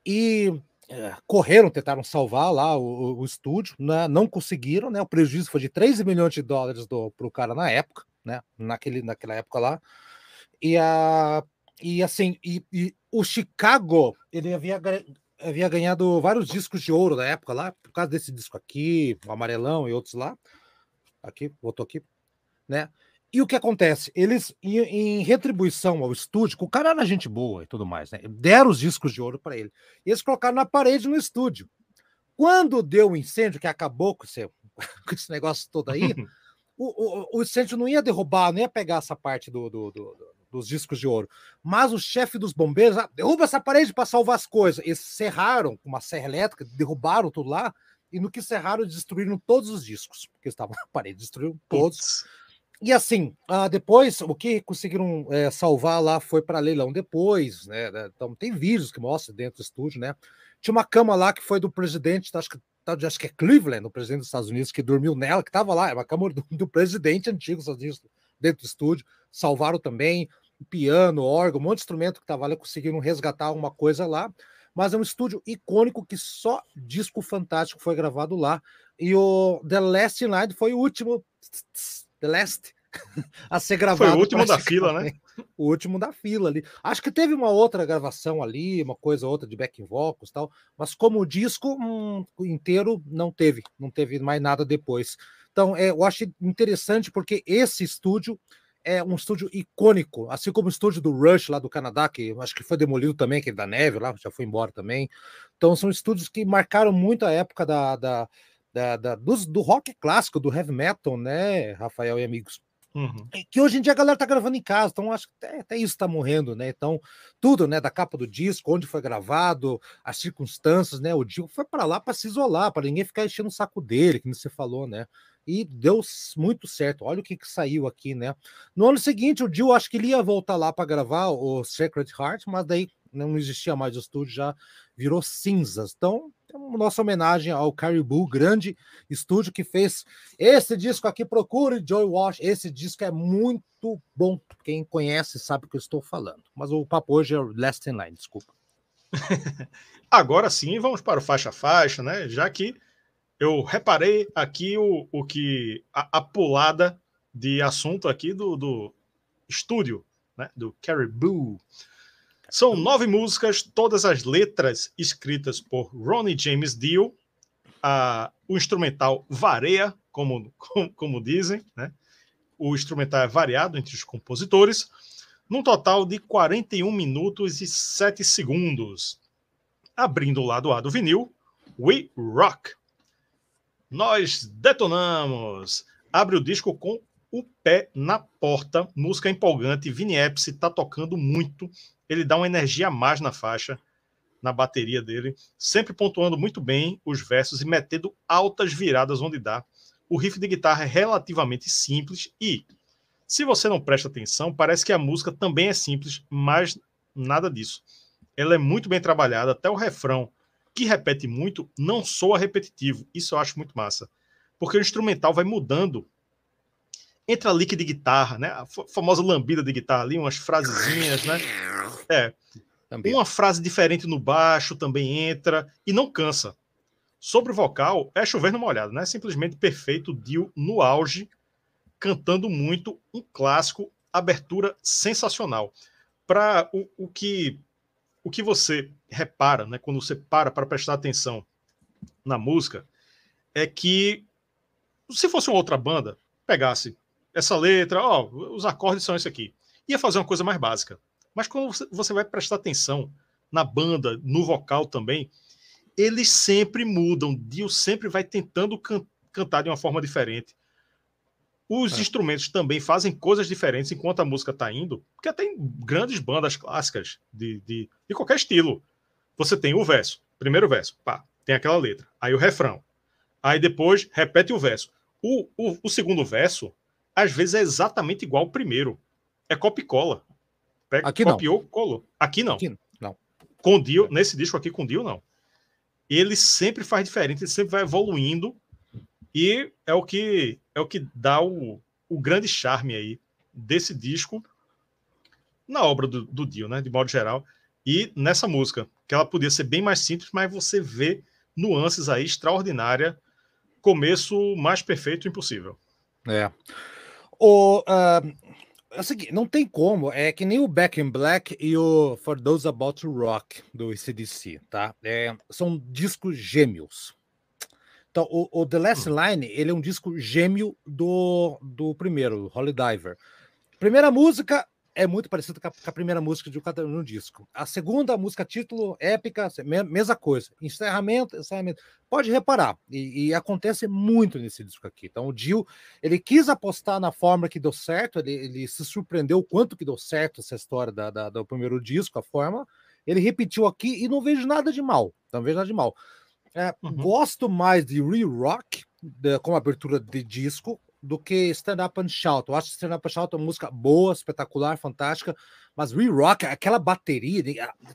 E é, correram, tentaram salvar lá o, o estúdio, né? não conseguiram, né? O prejuízo foi de 13 milhões de dólares para o cara na época, né? Naquele, naquela época lá. E, a, e assim, e, e o Chicago, ele havia, havia ganhado vários discos de ouro na época lá, por causa desse disco aqui, o amarelão e outros lá. Aqui, botou aqui, né? E o que acontece? Eles, em, retribuição ao estúdio, o cara era gente boa e tudo mais, né? Deram os discos de ouro para ele. E eles colocaram na parede no estúdio. Quando deu o um incêndio, que acabou com esse, [LAUGHS] com esse negócio todo aí, [LAUGHS] o, o, o, incêndio não ia derrubar, não ia pegar essa parte do, do, do, dos discos de ouro. Mas o chefe dos bombeiros, ah, derruba essa parede para salvar as coisas. Eles serraram com uma serra elétrica, derrubaram tudo lá, e no que serraram, destruíram todos os discos, porque estavam na [LAUGHS] parede, destruíram todos. E assim, uh, depois, o que conseguiram é, salvar lá foi para leilão depois, né, né? Então, tem vídeos que mostram dentro do estúdio, né? Tinha uma cama lá que foi do presidente, acho que, acho que é Cleveland, o presidente dos Estados Unidos, que dormiu nela, que estava lá, é uma cama do, do presidente antigo dos Estados Unidos, dentro do estúdio. Salvaram também piano, órgão, um monte de instrumento que estava lá, conseguiram resgatar alguma coisa lá. Mas é um estúdio icônico que só disco fantástico foi gravado lá. E o The Last Night foi o último The Last, [LAUGHS] a ser gravado. Foi o último da fila, né? O último da fila ali. Acho que teve uma outra gravação ali, uma coisa ou outra de backing vocals e tal, mas como disco um, inteiro não teve, não teve mais nada depois. Então, é, eu acho interessante porque esse estúdio é um estúdio icônico, assim como o estúdio do Rush lá do Canadá, que acho que foi demolido também, que é da neve lá, já foi embora também. Então, são estúdios que marcaram muito a época da, da da, da dos, do rock clássico, do heavy metal, né, Rafael e amigos? Uhum. Que hoje em dia a galera tá gravando em casa, então acho que até, até, isso tá morrendo, né? Então, tudo, né, da capa do disco, onde foi gravado, as circunstâncias, né? O Dio foi para lá para se isolar, para ninguém ficar enchendo o saco dele, que você falou, né? E deu muito certo. Olha o que, que saiu aqui, né? No ano seguinte, o Dio acho que ele ia voltar lá para gravar o Sacred Heart, mas daí não existia mais o estúdio, já virou cinzas. Então, nossa homenagem ao Caribou, grande estúdio que fez esse disco aqui. Procure Joy Wash. Esse disco é muito bom. Quem conhece sabe o que eu estou falando. Mas o papo hoje é Last in Line, desculpa. [LAUGHS] Agora sim, vamos para o faixa a faixa, né? Já que eu reparei aqui o, o que a, a pulada de assunto aqui do, do estúdio, né? Do Caribou. São nove músicas, todas as letras escritas por Ronnie James Dio. Ah, o instrumental varia, como, como, como dizem, né? O instrumental é variado entre os compositores, num total de 41 minutos e 7 segundos. Abrindo o lado A do vinil, We Rock. Nós detonamos. Abre o disco com o pé na porta, música empolgante. Vini Epsi tá tocando muito ele dá uma energia a mais na faixa, na bateria dele, sempre pontuando muito bem os versos e metendo altas viradas onde dá. O riff de guitarra é relativamente simples e, se você não presta atenção, parece que a música também é simples, mas nada disso. Ela é muito bem trabalhada, até o refrão, que repete muito, não soa repetitivo. Isso eu acho muito massa. Porque o instrumental vai mudando entra lick de guitarra, né? A famosa lambida de guitarra ali, umas frasezinhas, né? É. Também. Uma frase diferente no baixo também entra e não cansa. Sobre o vocal, é chover numa olhada, né? Simplesmente perfeito, Dio no auge, cantando muito, um clássico, abertura sensacional. Para o, o que o que você repara, né, quando você para para prestar atenção na música, é que se fosse uma outra banda, pegasse essa letra, ó, os acordes são esse aqui, ia fazer uma coisa mais básica. Mas quando você vai prestar atenção na banda, no vocal também, eles sempre mudam. Dio sempre vai tentando can cantar de uma forma diferente. Os é. instrumentos também fazem coisas diferentes enquanto a música está indo, porque tem grandes bandas clássicas de, de, de, qualquer estilo. Você tem o verso, primeiro verso, pá, tem aquela letra. Aí o refrão. Aí depois repete o verso. O, o, o segundo verso, às vezes, é exatamente igual ao primeiro. É copia e cola. Pega, aqui copiou, não. colou. Aqui não. Aqui não. Com Dio, nesse disco aqui com Dio, não. Ele sempre faz diferente, ele sempre vai evoluindo e é o que é o que dá o, o grande charme aí desse disco na obra do, do Dio, né, de modo geral, e nessa música, que ela podia ser bem mais simples, mas você vê nuances aí extraordinária, começo mais perfeito impossível. É. O, uh, é o seguinte, não tem como, é que nem o Back in Black e o For Those About to Rock do ACDC, tá? É, são discos gêmeos. Então, o, o, The Last hum. Line, ele é um disco gêmeo do, do primeiro, Holy Diver. Primeira música é muito parecida com a, com a primeira música de cada no disco. A segunda música, título, épica, mesma coisa. Encerramento, encerramento. Pode reparar, e, e, acontece muito nesse disco aqui. Então, o Dio, ele quis apostar na forma que deu certo, ele, ele se surpreendeu o quanto que deu certo essa história da, da, do primeiro disco, a forma. Ele repetiu aqui e não vejo nada de mal. Não vejo nada de mal. É, uhum. Gosto mais de Re-Rock como abertura de disco do que Stand Up and Shout. Eu acho que Stand Up and Shout é uma música boa, espetacular, fantástica, mas Re-Rock, aquela bateria,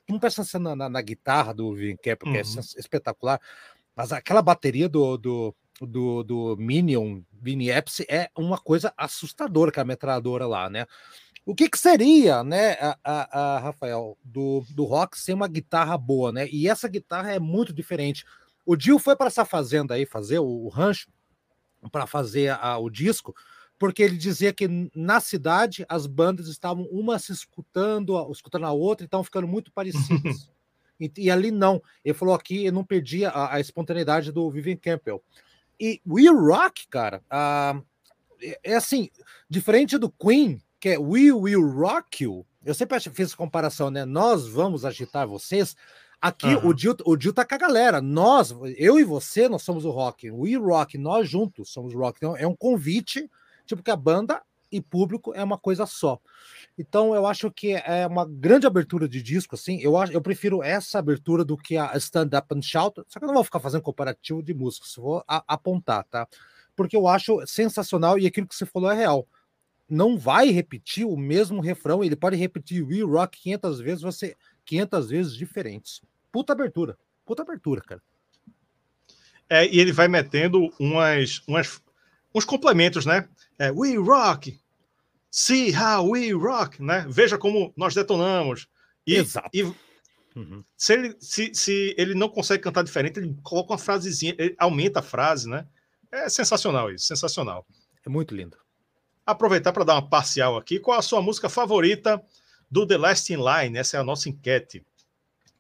não presta atenção na, na, na, guitarra do Vin Cap, porque é uhum. é espetacular, mas aquela bateria do, do, do, do Minion, Vini Epsi, é uma coisa assustadora, que é a metralhadora lá, né? O que, que seria, né, a, a, a, Rafael, do, do rock sem uma guitarra boa, né? E essa guitarra é muito diferente o Dio foi para essa fazenda aí fazer o, o rancho para fazer a, o disco, porque ele dizia que na cidade as bandas estavam uma se escutando, escutando a outra, e estavam ficando muito parecidas. [LAUGHS] e, e, ali não. Ele falou aqui, eu não perdia a, a espontaneidade do Vivian Campbell. E We Rock, cara, uh, é, é, assim, diferente do Queen, que é We Will Rock You. Eu sempre fiz comparação, né? Nós vamos agitar vocês. Aqui uhum. o Dio, o Dio tá com a galera. Nós, eu e você, nós somos o rock. We rock, nós juntos somos rock. Então é um convite, tipo que a banda e público é uma coisa só. Então eu acho que é uma grande abertura de disco, assim. Eu acho, eu prefiro essa abertura do que a Stand Up and Shout. Só que eu não vou ficar fazendo comparativo de músicos, vou a, apontar, tá? Porque eu acho sensacional e aquilo que você falou é real. Não vai repetir o mesmo refrão, ele pode repetir We Rock 500 vezes, você 500 vezes diferentes. Puta abertura. Puta abertura, cara. É, e ele vai metendo umas, umas, uns complementos, né? É, we rock. See how we rock, né? Veja como nós detonamos. E, Exato. E, uhum. se, ele, se, se ele não consegue cantar diferente, ele coloca uma frasezinha, ele aumenta a frase, né? É sensacional isso, sensacional. É muito lindo. Aproveitar para dar uma parcial aqui. Qual a sua música favorita do The Last in Line? Essa é a nossa enquete.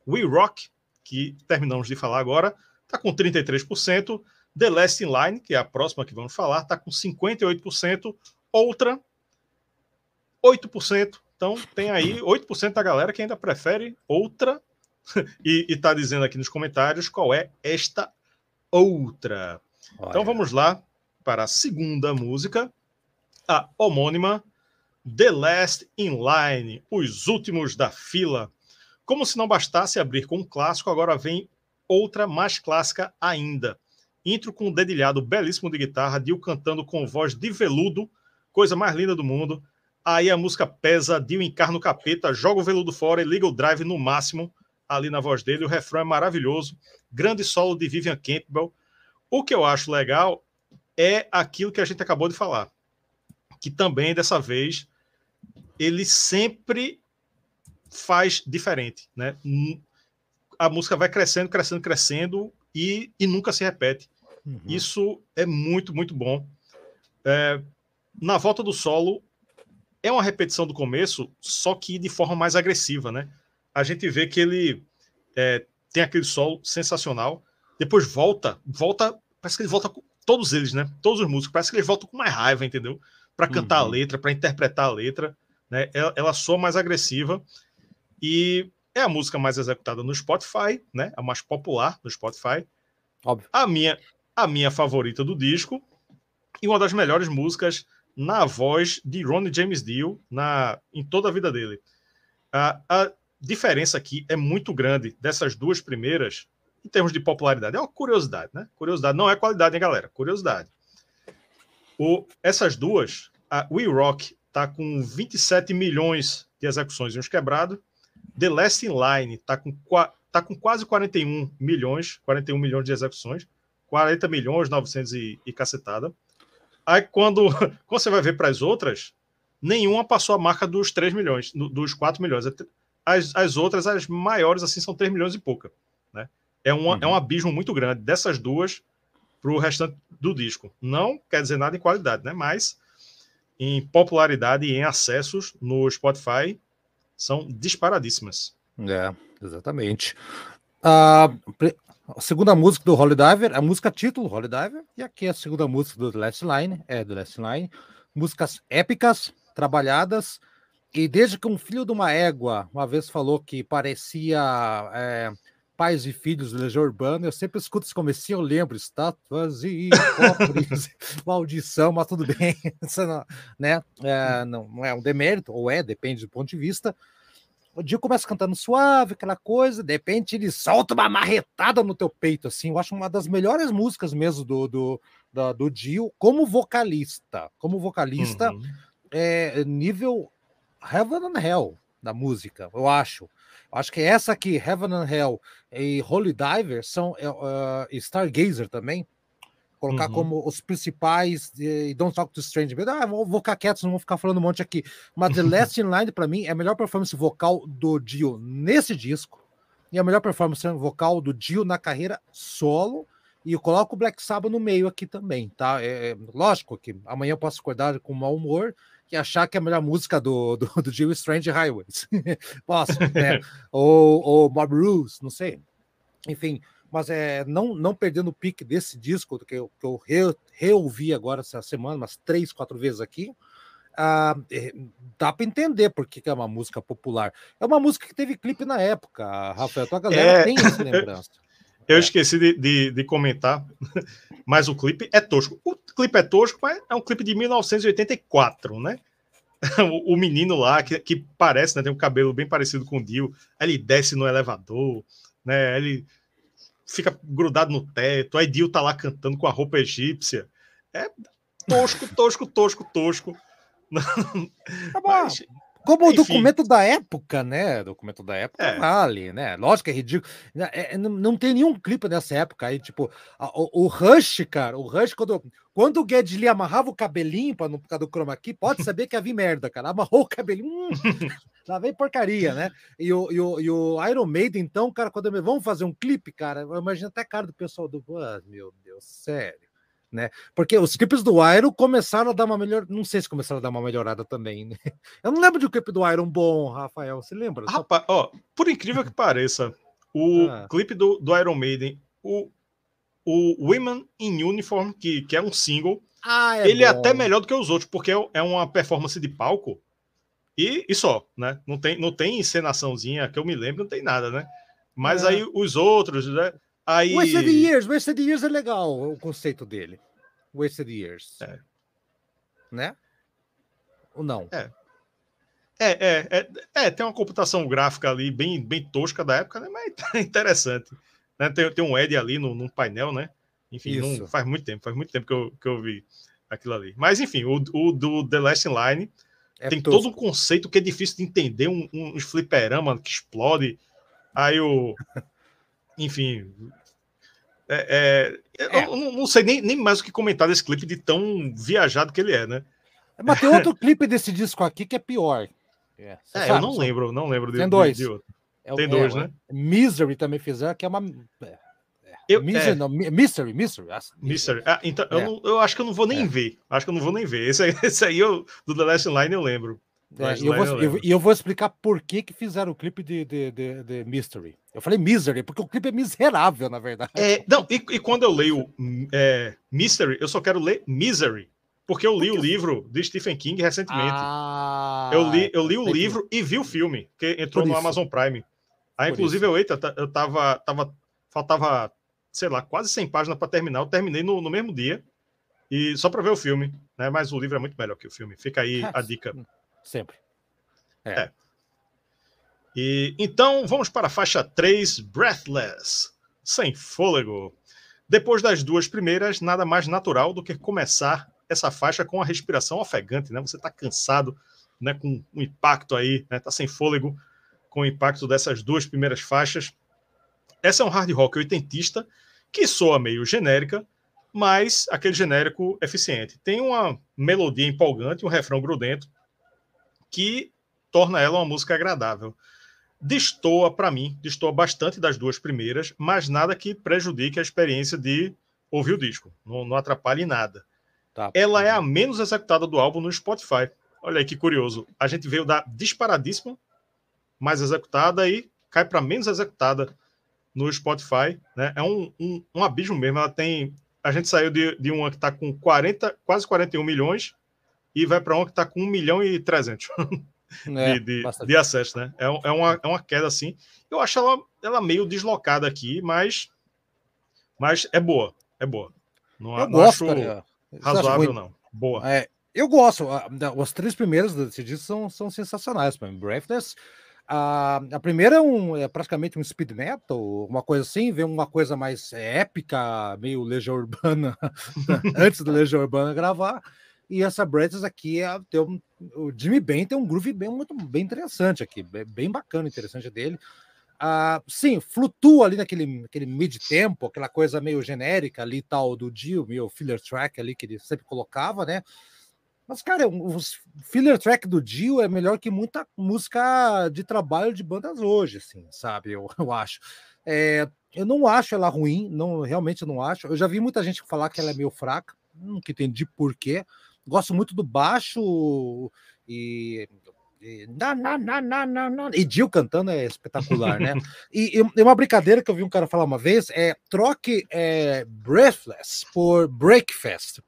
We Rock, que terminamos de falar agora, está com 33%. The Last in Line, que é a próxima que vamos falar, está com 58%. Outra, 8%. Então, tem aí 8% da galera que ainda prefere outra. [LAUGHS] e está dizendo aqui nos comentários qual é esta outra. Olha. Então, vamos lá para a segunda música, a homônima The Last in Line, Os Últimos da Fila. Como se não bastasse abrir com um clássico, agora vem outra mais clássica ainda. Intro com um dedilhado belíssimo de guitarra, Dio cantando com voz de veludo, coisa mais linda do mundo. Aí a música pesa, Dio encarna o capeta, joga o veludo fora e liga o drive no máximo ali na voz dele. O refrão é maravilhoso. Grande solo de Vivian Campbell. O que eu acho legal é aquilo que a gente acabou de falar. Que também, dessa vez, ele sempre faz diferente, né? A música vai crescendo, crescendo, crescendo e, e nunca se repete. Uhum. Isso é muito, muito bom. É, na volta do solo, é uma repetição do começo, só que de forma mais agressiva, né? A gente vê que ele é, tem aquele solo sensacional, depois volta, volta, parece que ele volta com todos eles, né? Todos os músicos, parece que eles voltam com mais raiva, entendeu? Para cantar uhum. a letra, para interpretar a letra né? Ela, ela soa mais agressiva e é a música mais executada no Spotify, né? A mais popular no Spotify. Óbvio. A minha, a minha favorita do disco e uma das melhores músicas na voz de Ronnie James Dio na, em toda a vida dele. A, a diferença aqui é muito grande dessas duas primeiras em termos de popularidade. É uma curiosidade, né? Curiosidade não é qualidade, hein, galera? Curiosidade. O, essas duas, a We Rock tá com 27 milhões de execuções e uns quebrados. The Last in Line tá com, tá com quase 41 milhões, 41 milhões de execuções, 40 milhões, 900 e, e cacetada. Aí quando, [LAUGHS] quando você vai ver para as outras, nenhuma passou a marca dos 3 milhões, dos 4 milhões. As, as outras, as maiores, assim, são 3 milhões e pouca. Né? É, uma, uhum. é um abismo muito grande dessas duas para o restante do disco. Não quer dizer nada em qualidade, né? Mas em popularidade e em acessos no Spotify são disparadíssimas. É, exatamente. A, a segunda música do Holy Diver, a música título Holy Diver, e aqui a segunda música do The Last Line, é The Last Line. Músicas épicas, trabalhadas, e desde que um filho de uma égua uma vez falou que parecia é, pais e filhos do Legião Urbana, eu sempre escuto esse comecinho, eu lembro, estátuas e cofres, [LAUGHS] maldição, mas tudo bem, [LAUGHS] não, né? É, não, não, é um demérito, ou é, depende do ponto de vista. O Dio começa cantando suave, aquela coisa, de repente ele solta uma marretada no teu peito, assim, eu acho uma das melhores músicas mesmo do, do, do, do Dio, como vocalista, como vocalista, uhum. é nível Heaven and Hell da música, eu acho. Acho que essa aqui, Heaven and Hell e Holy Diver, são uh, Stargazer também. Colocar uhum. como os principais e Don't Talk to Strange. Ah, vou, vou ficar quieto, não vou ficar falando um monte aqui. Mas The [LAUGHS] Last in Line, para mim, é a melhor performance vocal do Dio nesse disco. E a melhor performance vocal do Dio na carreira solo. E eu coloco o Black Sabbath no meio aqui também, tá? É, é, lógico que amanhã eu posso acordar com mau humor que achar que é a melhor música do, do, [LAUGHS] do Jill Strange Highways. [LAUGHS] Posso, [LAUGHS] né? ou, ou Bob Rules, não sei. Enfim, mas é, não, não perdendo o pique desse disco, que eu, que eu re, reouvi agora essa semana, umas três, quatro vezes aqui. Ah, é, dá para entender por que, que, é uma música popular. É uma música que teve clipe na época, Rafael. Tua galera é... tem essa lembrança. Eu é. esqueci de, de, de, comentar, [LAUGHS] mas o clipe é tosco. O clipe é tosco, mas é um clipe de 1984, né? [LAUGHS] O, o menino lá, que, que parece, né? Tem um cabelo bem parecido com o Dio. Ele desce no elevador, né? Ele fica grudado no teto. Aí Dio tá lá cantando com a roupa egípcia. É tosco, tosco, tosco, tosco. [LAUGHS] Tá mas, como o documento da época, né? Documento da época é. vale, né? Lógico que é ridículo. É, é, não, não tem nenhum clipe nessa época aí, tipo, a, o, o, Rush, cara, o Rush, quando, quando o Geddy Lee amarrava o cabelinho para não ficar do chroma aqui, pode saber que havia merda, cara. Amarrou o cabelinho, hum, [LAUGHS] lá vem porcaria, né? E o, e, o, e o Iron Maiden, então, cara, quando vamos fazer um clipe, cara, eu imagino até a cara do pessoal do. Ah, meu Deus, sério né? Porque os clipes do Iron começaram a dar uma melhor, não sei se começaram a dar uma melhorada também, né? [LAUGHS] Eu não lembro de um clipe do Iron bom, Rafael, você lembra? Rapaz, ó, por incrível que pareça, o ah. clipe do, do Iron Maiden, o, o Women in Uniform, que, que é um single, ah, é ele é bom. é até melhor do que os outros, porque é, é uma performance de palco e, e só, né? Não tem, não tem encenaçãozinha que eu me lembro, não tem nada, né? Mas é. aí os outros, né? Aí... Wasted Years, Wasted Years é legal o conceito dele. Wasted Years. É. Né? Ou não? É. É, é, é, é, tem uma computação gráfica ali bem, bem tosca da época, né? Mas é [LAUGHS] interessante. Né? Tem, tem um Ed ali no, no painel, né? Enfim, não, faz muito tempo, faz muito tempo que eu, que eu vi aquilo ali. Mas enfim, o, o do The Last Line é tem tosco. todo um conceito que é difícil de entender, um, um fliperama que explode. Aí o. [LAUGHS] Enfim. É, é, é. Eu não, não sei nem, nem mais o que comentar desse clipe de tão viajado que ele é, né? Mas tem [LAUGHS] outro clipe desse disco aqui que é pior. É, é eu não lembro, não lembro de, tem dois. De, de outro. É, tem dois, né? Misery também fizeram, que é uma. Eu, Misery, é. não, Mystery, Mystery. Mystery. Ah, então, eu, não, eu, acho que eu não vou nem ver. Acho que eu não vou nem ver. Esse aí, [LAUGHS] esse aí eu, do The Last Line eu lembro. É, e eu, vou, eu, eu, vou explicar por que, que fizeram o clipe de, de, de, de, Mystery. Eu falei Misery, porque o clipe é miserável, na verdade. É, não, e, e, quando eu leio é, Mystery, eu só quero ler Misery. Porque eu li o livro de Stephen King recentemente. Ah, eu li, eu li o livro e vi o filme, que entrou no Amazon Prime. Aí, inclusive, eu, eita, eu tava, tava. Faltava, sei lá, quase 100 páginas para terminar. Eu terminei no, no mesmo dia. E só para ver o filme, né? Mas o livro é muito melhor que o filme. Fica aí a dica. Sempre. É. é. E então vamos para a faixa 3, Breathless, sem fôlego. Depois das duas primeiras, nada mais natural do que começar essa faixa com a respiração ofegante, né? Você está cansado, né? Com o um impacto aí, né? Tá sem fôlego com o impacto dessas duas primeiras faixas. Essa é um hard rock oitentista que soa meio genérica, mas aquele genérico eficiente. Tem uma melodia empolgante, um refrão grudento que torna ela uma música agradável. Destoa para mim, destoa bastante das duas primeiras, mas nada que prejudique a experiência de ouvir o disco. Não, não atrapalhe nada. Tá. Ela é a menos executada do álbum no Spotify. Olha aí que curioso. A gente veio da disparadíssima, mais executada e cai para menos executada no Spotify. Né? É um, um, um, abismo mesmo. Ela tem. A gente saiu de, de uma que está com 40, quase 41 milhões e vai para uma que está com 1 milhão e 300 é, de, de, de acesso, né? É, é, uma, é uma queda assim. Eu acho ela, ela meio deslocada aqui, mas, mas é boa. É boa. Não, eu não gosto, acho razoável, não. Boa. É, eu gosto. Os três primeiros desse disco são, são sensacionais para mim. Breathless. A, a primeira é, um, é praticamente um speed metal, uma coisa assim, vem uma coisa mais épica, meio Legião Urbana, [LAUGHS] antes do Legião Urbana gravar. E essa Breathless aqui é, tem um, o Jimmy Ben tem um groove bem muito bem interessante aqui, bem bacana, interessante dele. Ah, sim, flutua ali naquele, naquele mid-tempo, aquela coisa meio genérica ali tal do Dio, meio filler track ali que ele sempre colocava, né? Mas, cara, o filler track do Dio é melhor que muita música de trabalho de bandas hoje, assim, sabe? Eu, [LAUGHS] eu acho. É, eu não acho ela ruim, não realmente não acho. Eu já vi muita gente falar que ela é meio fraca, nunca entendi por quê. Gosto muito do baixo e e, na, na, na, na, na, e Jill cantando é espetacular, né? [LAUGHS] e, e, uma brincadeira que eu vi um cara falar uma vez é troque é, Breathless por Breakfast.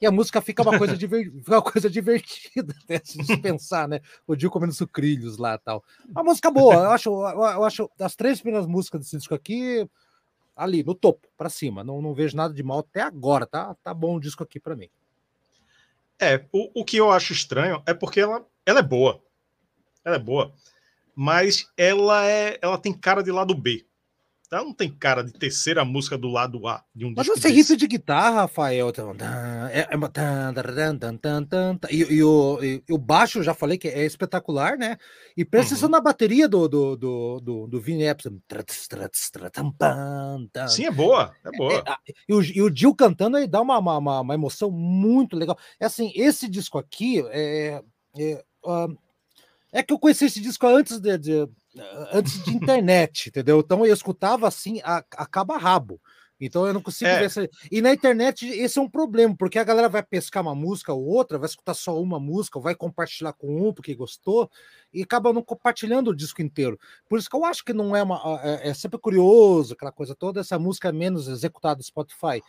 E a música fica uma coisa, [LAUGHS] diver... uma coisa divertida, né? se pensar, né? O Jill comendo sucrilhos lá tal. Uma música boa, eu acho, eu acho as três primeiras músicas desse disco aqui ali no topo, para cima. Não, não vejo nada de mal até agora, tá? Tá bom o disco aqui para mim. É, o, o que eu acho estranho é porque ela, ela é boa. Ela é boa. Mas ela é, ela tem cara de lado B. Ela não tem cara de terceira música do lado A de um Mas você riff de guitarra, Rafael. É, é e, e, o, e, o baixo, já falei que é espetacular, né? E presta atenção uhum. na bateria do, do, do, do, do Vini Epson. Sim, é boa. É boa. É, é, e, o, e o Gil cantando aí dá uma, uma, uma emoção muito legal. É assim, esse disco aqui é. é uh, é que eu conheci esse disco antes de, de antes de [LAUGHS] internet, entendeu? Então eu escutava assim, a, acaba rabo. Então eu não consigo é. ver essa... E na internet esse é um problema, porque a galera vai pescar uma música ou outra, vai escutar só uma música, vai compartilhar com um porque gostou, e acaba não compartilhando o disco inteiro. Por isso que eu acho que não é uma. É, é sempre curioso, aquela coisa toda, essa música é menos executada no Spotify.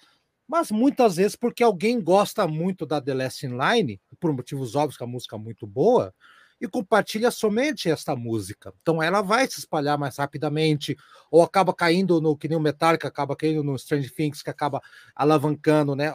Mas muitas vezes porque alguém gosta muito da The Last in Line, por motivos óbvios que a música é muito boa, e compartilha somente esta música. Então ela vai se espalhar mais rapidamente, ou acaba caindo no que nem o Metallica acaba caindo no Strange Things, que acaba alavancando, né?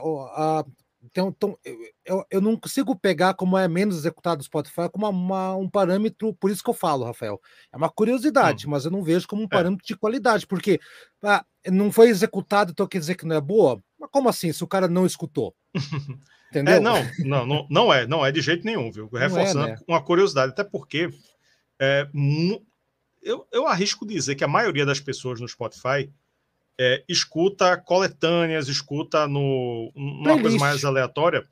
então, então eu, eu não consigo pegar como é menos executado no Spotify como uma, um parâmetro, por isso que eu falo, Rafael. É uma curiosidade, hum. mas eu não vejo como um é. parâmetro é. de qualidade, porque ah, não foi executado, então quer dizer que não é boa? Mas como assim, se o cara não escutou? [LAUGHS] É, Entendeu? É, não, não, não, não é, não é de jeito nenhum, viu? É, Reforçando é, né? uma curiosidade, até porque é, eu, eu arrisco dizer que a maioria das pessoas no Spotify é, escuta coletâneas, escuta no, uma playlist. coisa mais aleatória.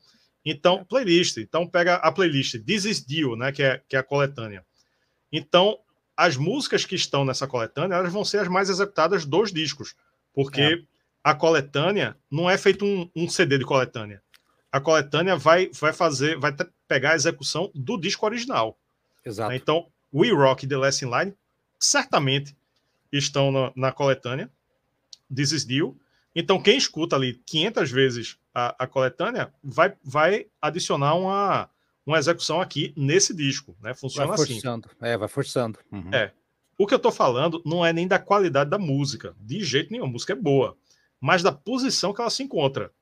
Então, playlist. Então, pega a playlist This is Deal, né? Que é, que é a coletânea. Então, as músicas que estão nessa coletânea, elas vão ser as mais executadas dos discos. Porque é. a coletânea não é feito um, um CD de coletânea a coletânea vai, vai fazer, vai pegar a execução do disco original. Exato. Então, We Rock e The Last in Line certamente estão na, na coletânea This Is Deal. Então, quem escuta ali 500 vezes a, a coletânea, vai, vai adicionar uma, uma execução aqui nesse disco, né? Funciona vai assim. forçando. assim. É, vai forçando. Uhum. É. O que eu tô falando não é nem da qualidade da música, de jeito nenhum, a música é boa, mas da posição que ela se encontra, né?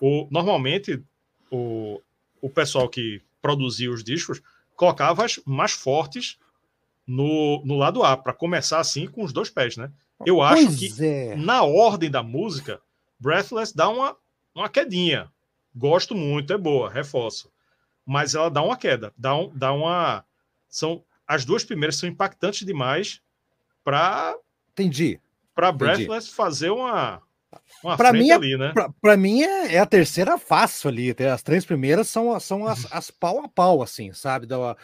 O, normalmente, o, o pessoal que produzia os discos colocava as mais fortes no, no lado A, para começar assim com os dois pés, né? Eu acho pois que é. na ordem da música, Breathless dá uma, uma quedinha. Gosto muito, é boa, reforço. Mas ela dá uma queda, dá, um, dá uma. São as duas primeiras são impactantes demais para entendi para Breathless fazer uma para mim, é ali, né? Para mim é, é, a terceira fácil ali. As três primeiras são, são as, as pau a pau, assim, sabe? Da, uh,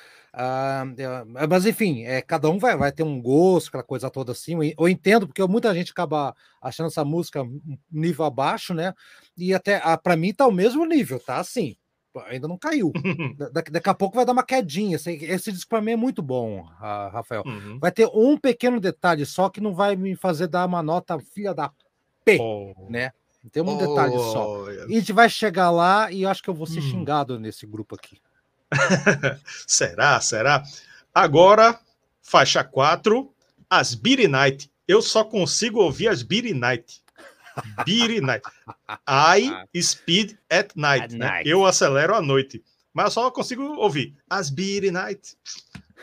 mas enfim, é, cada um vai, vai ter um gosto, aquela coisa toda assim. Eu, entendo, porque muita gente acaba achando essa música um nível abaixo, né? E até para mim tá o mesmo nível, tá? Assim, ainda não caiu. [LAUGHS] daqui, daqui a pouco vai dar uma quedinha. Esse, esse disco para mim é muito bom, Rafael. Uhum. Vai ter um pequeno detalhe só que não vai me fazer dar uma nota filha da P, oh. né? Tem um oh, detalhe só. E a gente vai chegar lá e eu acho que eu vou ser hum. xingado nesse grupo aqui. [LAUGHS] será? Será? Agora, faixa 4, as Beaty Night. Eu só consigo ouvir as Beaty Night. [LAUGHS] Beaty Night. I speed at night, at né? night. Eu acelero à noite. Mas eu só consigo ouvir as Beaty Night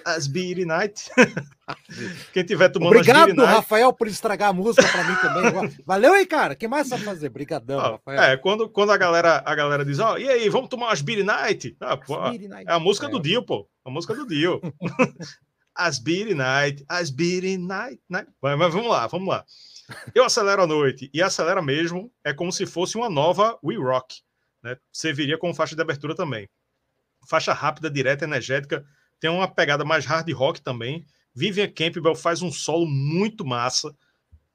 as Beery Night. [LAUGHS] Quem tiver tomando Obrigado, Night... Rafael, por estragar a música para mim também. [LAUGHS] Valeu aí, cara. O que mais vai fazer? Obrigadão, ah, Rafael. É, quando, quando a galera a galera diz, ó, oh, e aí, vamos tomar umas Beery Night? Ah, pô, Night. É a música é. do Dio, pô. A música do Dio. [LAUGHS] as Beery Night, as Beery Night, né? Mas, mas vamos lá, vamos lá. Eu acelero a noite, e acelera mesmo, é como se fosse uma nova We Rock, né? Serviria como faixa de abertura também. Faixa rápida, direta, energética, tem uma pegada mais hard rock também. Vivian Campbell faz um solo muito massa.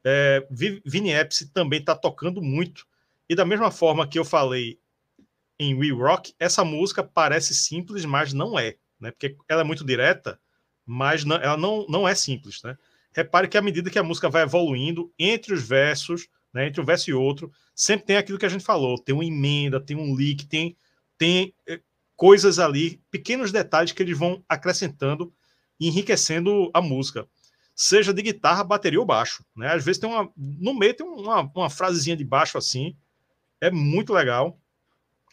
É, Vini Epsi também está tocando muito. E da mesma forma que eu falei em We Rock, essa música parece simples, mas não é. Né? Porque ela é muito direta, mas não, ela não, não é simples. Né? Repare que à medida que a música vai evoluindo, entre os versos, né, entre um verso e outro, sempre tem aquilo que a gente falou: tem uma emenda, tem um leak, tem, tem é, coisas ali, pequenos detalhes que eles vão acrescentando e enriquecendo a música. Seja de guitarra, bateria ou baixo. Né? Às vezes tem uma. No meio tem uma, uma frasezinha de baixo assim. É muito legal.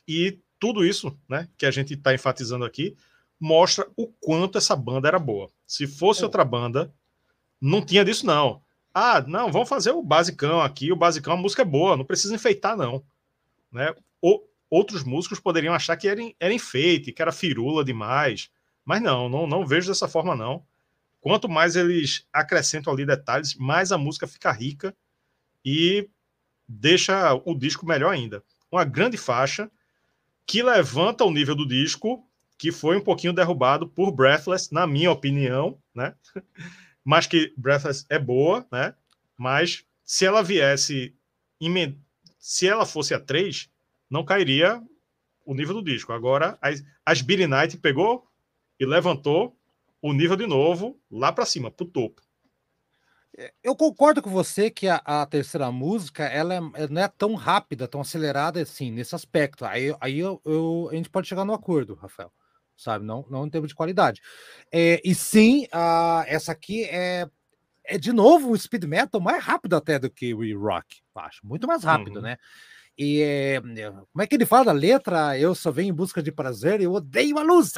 E tudo isso né, que a gente está enfatizando aqui mostra o quanto essa banda era boa. Se fosse é. outra banda, não tinha disso, não. Ah, não, vamos fazer o basicão aqui. O basicão, a música é boa, não precisa enfeitar, não. Né? Outros músicos poderiam achar que era, era enfeite, que era firula demais. Mas não, não, não vejo dessa forma, não. Quanto mais eles acrescentam ali detalhes, mais a música fica rica e deixa o disco melhor ainda. Uma grande faixa que levanta o nível do disco, que foi um pouquinho derrubado por Breathless, na minha opinião, né? [LAUGHS] Mas que Breathless é boa, né? Mas se ela viesse, se ela fosse a 3, não cairia o nível do disco. Agora, as, as Billy Knight pegou e levantou o nível de novo lá para cima, para o topo. É, eu concordo com você que a, a terceira música ela, é, não é tão rápida, tão acelerada assim, nesse aspecto. Aí, aí eu, eu, a gente pode chegar no acordo, Rafael, sabe? Não, não em termos de qualidade. É, e sim, a, essa aqui é, é de novo um speed metal mais rápido até do que o rock, acho. Muito mais rápido, uhum. né? E é, como é que ele fala da letra? Eu só venho em busca de prazer, eu odeio a luz,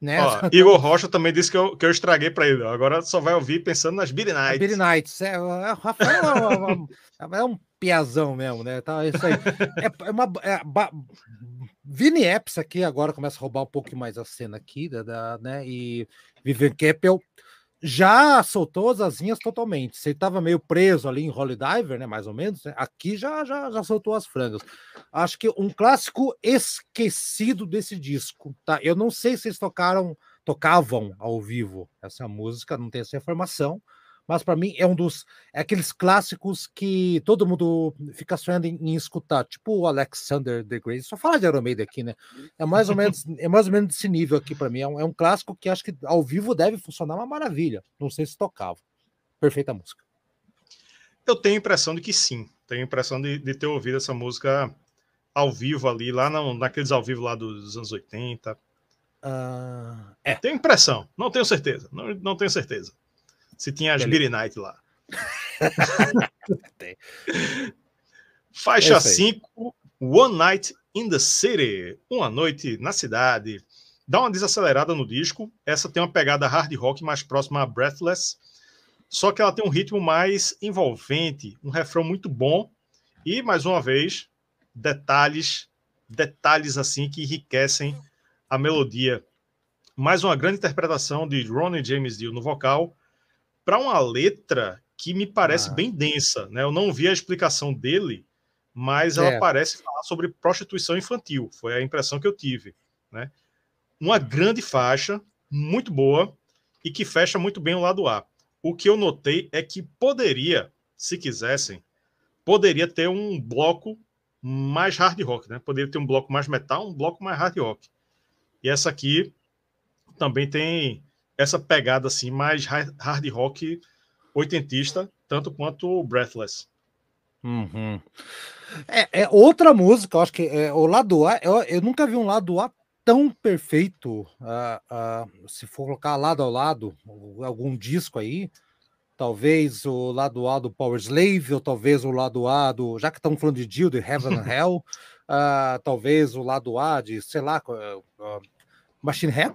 né? Ó, [LAUGHS] Igor Rocha também disse que eu, que eu estraguei para ele. Agora só vai ouvir pensando nas Billy Nights. Billy Nights, é, o Rafael é, é, um piazão mesmo, né? Tá, isso aí. É, é uma. É, ba, Vini Epps aqui agora começa a roubar um pouco mais a cena aqui, da, da né? E Vivian Keppel já soltou as asinhas totalmente. Você estava meio preso ali em Holy Diver, né? Mais ou menos. Né? Aqui já, já, já soltou as frangas. Acho que um clássico esquecido desse disco, tá? Eu não sei se eles tocaram, tocavam ao vivo essa música, não tenho essa informação mas para mim é um dos é aqueles clássicos que todo mundo fica sonhando em, em, escutar, tipo o Alexander the Great. Só fala de Iron Maiden aqui, né? É mais ou menos é mais ou menos desse nível aqui para mim. É um, é um, clássico que acho que ao vivo deve funcionar uma maravilha. Não sei se tocava. Perfeita música. Eu tenho a impressão de que sim. Tenho a impressão de, de ter ouvido essa música ao vivo ali, lá na, naqueles ao vivo lá dos anos 80. Uh, é. Tenho impressão, não tenho certeza. Não, não tenho certeza. Se tinha as Beat Night lá. [LAUGHS] Faixa 5, One Night in the City. Uma noite na cidade. Dá uma desacelerada no disco. Essa tem uma pegada hard rock mais próxima a Breathless. Só que ela tem um ritmo mais envolvente, um refrão muito bom. E, mais uma vez, detalhes, detalhes assim que enriquecem a melodia. Mais uma grande interpretação de Ronnie James Dio no vocal para uma letra que me parece ah. bem densa, né? Eu não vi a explicação dele, mas ela é. parece falar sobre prostituição infantil. Foi a impressão que eu tive, né? Uma grande faixa, muito boa e que fecha muito bem o lado A. O que eu notei é que poderia, se quisessem, poderia ter um bloco mais hard rock, né? Poderia ter um bloco mais metal, um bloco mais hard rock. E essa aqui também tem essa pegada assim mais hard rock oitentista, tanto quanto Breathless. Uhum. É, é, outra música, eu acho que é, o lado A, eu, eu, nunca vi um lado A tão perfeito. Uh, uh, se for colocar lado ao lado, algum disco aí, talvez o lado A do Power Slave, ou talvez o lado A do. Já que estamos falando de Jill, de Heaven and Hell, uh, [LAUGHS] talvez o lado A de, sei lá, Machine Head,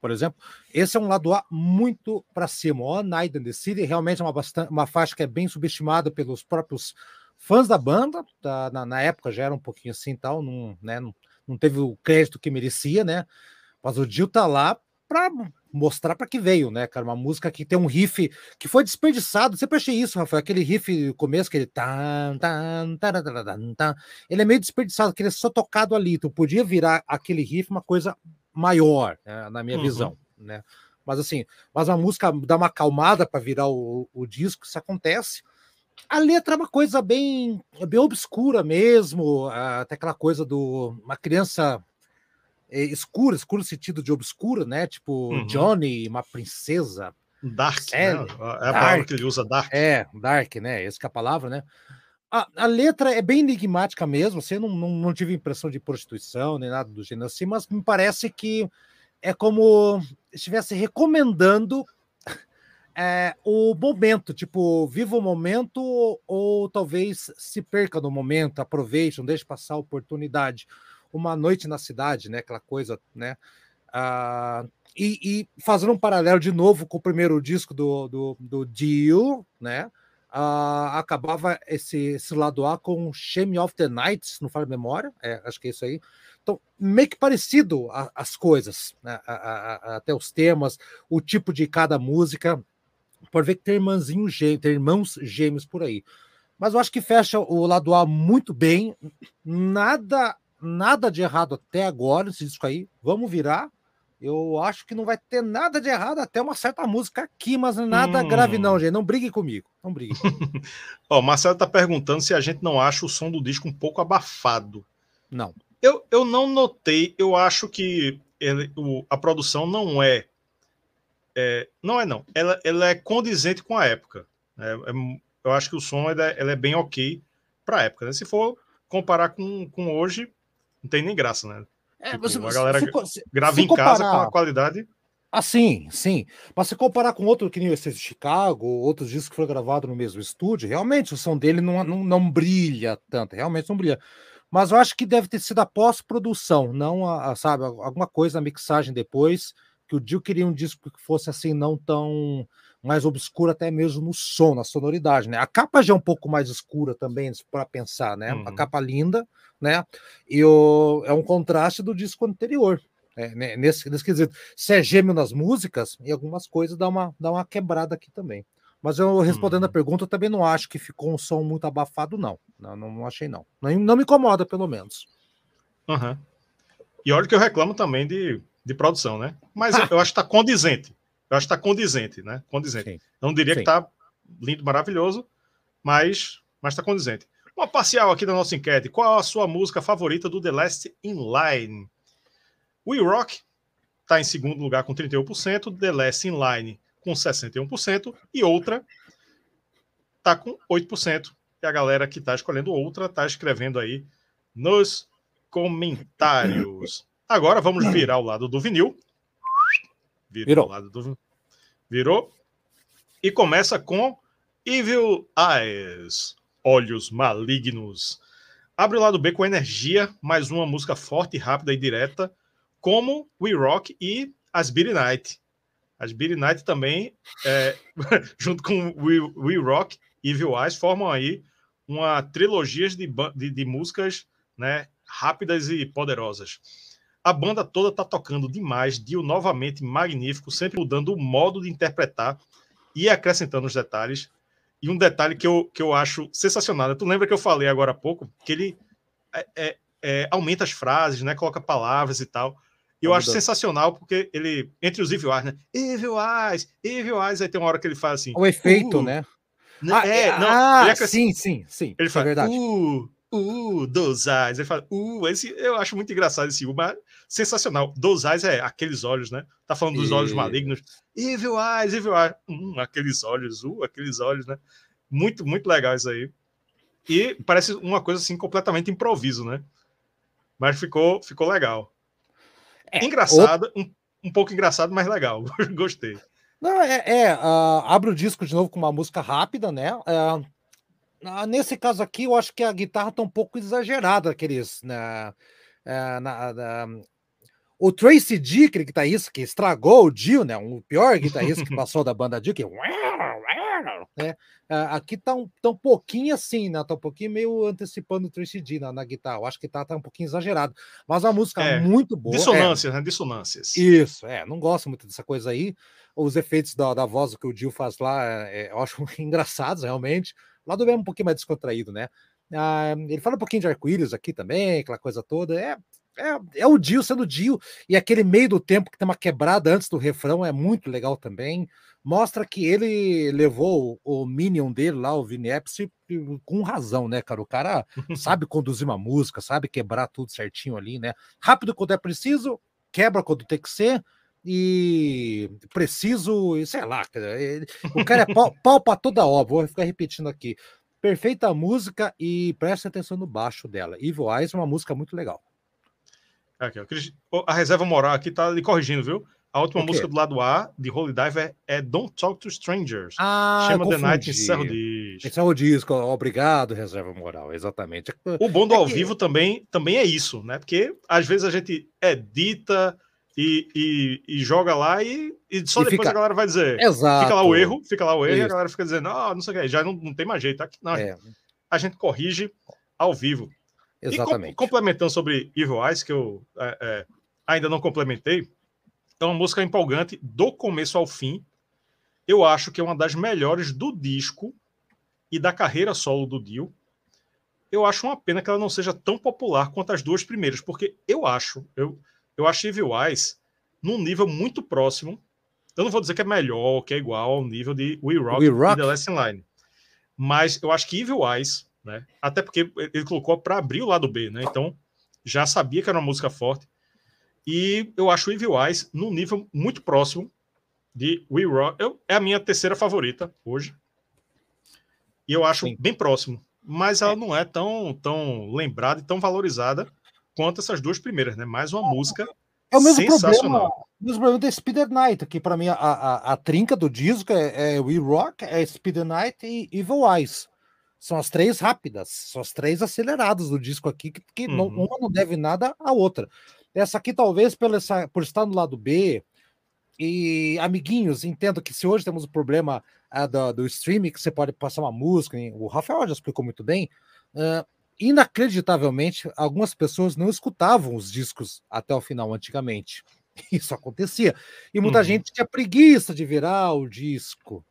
por exemplo. Esse é um lado A muito para cima. O Night in the City realmente é uma, bastante, uma faixa que é bem subestimada pelos próprios fãs da banda. Tá, na, na, época já era um pouquinho assim tal, não, né, não, não teve o crédito que merecia, né? Mas o Jill tá lá para mostrar para que veio, né, cara? Uma música que tem um riff que foi desperdiçado. Sempre achei isso, Rafael. Aquele riff no começo, tan, tan, tan, tan, tan, ele é meio desperdiçado, que ele é só tocado ali. Tu podia virar aquele riff uma coisa maior, né, na minha uhum. visão, né? Mas assim, mas a música dá uma acalmada para virar o, o disco, isso acontece. A letra é uma coisa bem, bem obscura mesmo, até aquela coisa do uma criança é, escura, escuro no sentido de obscura, né? Tipo uhum. Johnny, uma princesa. Dark, né? É a dark, palavra que ele usa, dark. É, dark, né? Essa é a palavra, né? A, a, letra é bem enigmática mesmo, assim, não, não, não tive impressão de prostituição nem nada do gênero assim, mas me parece que é como estivesse recomendando é, [LAUGHS] o momento, tipo, viva o momento ou talvez se perca no momento, aproveite, não deixe passar a oportunidade uma noite na cidade, né? Aquela coisa, né? Ah, e, e, fazendo um paralelo de novo com o primeiro disco do, do, do Dio, né? Ah, acabava esse, esse lado A com Shame of the Nights, não falo memória, é, acho que é isso aí. Então, meio que parecido a, as coisas, né? a, a, até os temas, o tipo de cada música. Pode ver que tem irmãzinho gêmeo, tem irmãos gêmeos por aí. Mas eu acho que fecha o lado A muito bem. Nada nada de errado até agora esse disco aí. Vamos virar. Eu acho que não vai ter nada de errado até uma certa música aqui, mas nada hum. grave não, gente. Não brigue comigo. Não brigue. [LAUGHS] Ó, o Marcelo tá perguntando se a gente não acha o som do disco um pouco abafado. Não. Eu, eu não notei. Eu acho que ele, o, a produção não é, é, Não é, não. Ela, ela é condizente com a época. É, é, eu acho que o som ela, é, ela é bem ok para a época. Né? Se for comparar com, com hoje, não tem nem graça, né? É, tipo, você, a galera se, grava se em comparar, casa com a qualidade. Ah, sim, sim. Mas se comparar com outro que nem esse de Chicago, outros discos que foram gravados no mesmo estúdio, realmente o som dele não, não, não brilha tanto, realmente não brilha. Mas eu acho que deve ter sido a pós-produção, não a, a, sabe, alguma coisa na mixagem depois, que o Dio queria um disco que fosse assim, não tão mais obscuro até mesmo no som, na sonoridade, né? A capa já é um pouco mais escura também, para pensar, né? Uhum. A capa linda, né? E o, é um contraste do disco anterior. É, nesse, nesse quesito, se é gêmeo nas músicas, e algumas coisas dá uma, dá uma quebrada aqui também. Mas eu respondendo uhum. a pergunta, eu também não acho que ficou um som muito abafado, não. Não, não achei, não. não. Não me incomoda, pelo menos. Uhum. E olha que eu reclamo também de, de produção, né? Mas eu, eu acho que está condizente. Eu acho que está condizente, né? Condizente. Sim. Não diria Sim. que está lindo, maravilhoso, mas está condizente. Uma parcial aqui da nossa enquete. Qual a sua música favorita do The Last in Line? We Rock está em segundo lugar com 31%, The Last in Line com 61% e outra está com 8%. E a galera que está escolhendo outra está escrevendo aí nos comentários. Agora vamos virar o lado do vinil. Virou. Virou. Do... Virou. E começa com Evil Eyes, Olhos Malignos. Abre o lado B com energia, mais uma música forte, rápida e direta, como We Rock e As Beat Night. As Beat Night também, é, [LAUGHS] junto com We, We Rock e Evil Eyes, formam aí uma trilogia de, de, de músicas né, rápidas e poderosas. A banda toda tá tocando demais, Dio novamente magnífico, sempre mudando o modo de interpretar e acrescentando os detalhes. E um detalhe que eu, que eu acho sensacional. Tu lembra que eu falei agora há pouco que ele é, é, é, aumenta as frases, né? Coloca palavras e tal. E eu acho sensacional porque ele, entre os Evil Eyes, né? Evil Eyes, Evil Eyes, aí tem uma hora que ele fala assim. O efeito, uh, né? né ah, é, não, ah, sim, sim, sim. Ele fala, é verdade. Uh, uh, dos eyes. Ele fala, uh, esse, eu acho muito engraçado esse uh, mas sensacional. Dos eyes é aqueles olhos, né? Tá falando dos e... olhos malignos. Evil eyes, evil eyes. Hum, aqueles olhos, uh, aqueles olhos, né? Muito, muito legal isso aí. E parece uma coisa assim completamente improviso, né? Mas ficou, ficou legal. É, engraçado, um, um pouco engraçado, mas legal. [LAUGHS] Gostei. Não, é, é uh, abre o disco de novo com uma música rápida, né? Uh, nesse caso aqui, eu acho que a guitarra tá um pouco exagerada, aqueles. Né? Uh, na, na, o Tracy Dick, que tá isso, que estragou o Dio, né? O pior guitarrista que [LAUGHS] passou da banda Dio, que né? Aqui tá um, tá um pouquinho assim, né? Tá um pouquinho meio antecipando o Tracy D na, na guitarra. Eu acho que tá, tá um pouquinho exagerado. Mas a música é, muito boa. Dissonâncias, é. né? Dissonâncias. Isso, é. Não gosto muito dessa coisa aí. Os efeitos da, da voz que o Dio faz lá, é, eu acho [LAUGHS] engraçados, realmente. Lá do é um pouquinho mais descontraído, né? Ah, ele fala um pouquinho de arco-íris aqui também, aquela coisa toda. É, é, é o Dio sendo Dio, e aquele meio do tempo que tem uma quebrada antes do refrão é muito legal também. Mostra que ele levou o Minion dele lá, o Vini Epsi, com razão, né, cara? O cara [LAUGHS] sabe conduzir uma música, sabe quebrar tudo certinho ali, né? Rápido quando é preciso, quebra quando tem que ser, e preciso, sei lá, o cara é pau, [LAUGHS] pau toda obra, vou ficar repetindo aqui. Perfeita música e preste atenção no baixo dela. Evil Eyes é uma música muito legal. Aqui, ó. A reserva moral aqui tá lhe corrigindo, viu? A última música do lado A de Holy Diver é Don't Talk to Strangers. Ah, Chama The Night Encerra o Disco. Encerra o disco, obrigado, reserva moral, exatamente. O bom do é ao que... vivo também, também é isso, né? Porque às vezes a gente edita e, e, e joga lá e, e só e depois fica... a galera vai dizer. Exato. Fica lá o erro, fica lá o erro isso. e a galera fica dizendo, ah, não sei o que, já não, não tem mais jeito. Aqui, não, é. A gente corrige ao vivo. Exatamente. E complementando sobre Evil Eyes, que eu é, é, ainda não complementei, é uma música empolgante do começo ao fim. Eu acho que é uma das melhores do disco e da carreira solo do Dio. Eu acho uma pena que ela não seja tão popular quanto as duas primeiras, porque eu acho, eu, eu acho Evil Eyes num nível muito próximo. Eu não vou dizer que é melhor, que é igual ao nível de We Rock, We Rock. e The Last Line. Mas eu acho que Evil Eyes né? Até porque ele colocou para abrir o lado B, né? Então já sabia que era uma música forte. E eu acho o Evil Eyes num nível muito próximo de We Rock. Eu, é a minha terceira favorita hoje. E eu acho Sim. bem próximo. Mas ela é. não é tão, tão lembrada e tão valorizada quanto essas duas primeiras, né? Mais uma música é o mesmo problema, o mesmo problema da Speeder Night, que para mim a, a, a, trinca do disco é, é We Rock, é Speeder Night e Evil Eyes. São as três rápidas, são as três aceleradas do disco aqui, que, que uhum. não, uma não deve nada à outra. Essa aqui, talvez, pela essa, por estar no lado B, e amiguinhos, entendo que se hoje temos o problema uh, do, do, streaming, que você pode passar uma música, o Rafael já explicou muito bem, uh, inacreditavelmente, algumas pessoas não escutavam os discos até o final antigamente. [LAUGHS] Isso acontecia. E muita uhum. gente tinha preguiça de virar o disco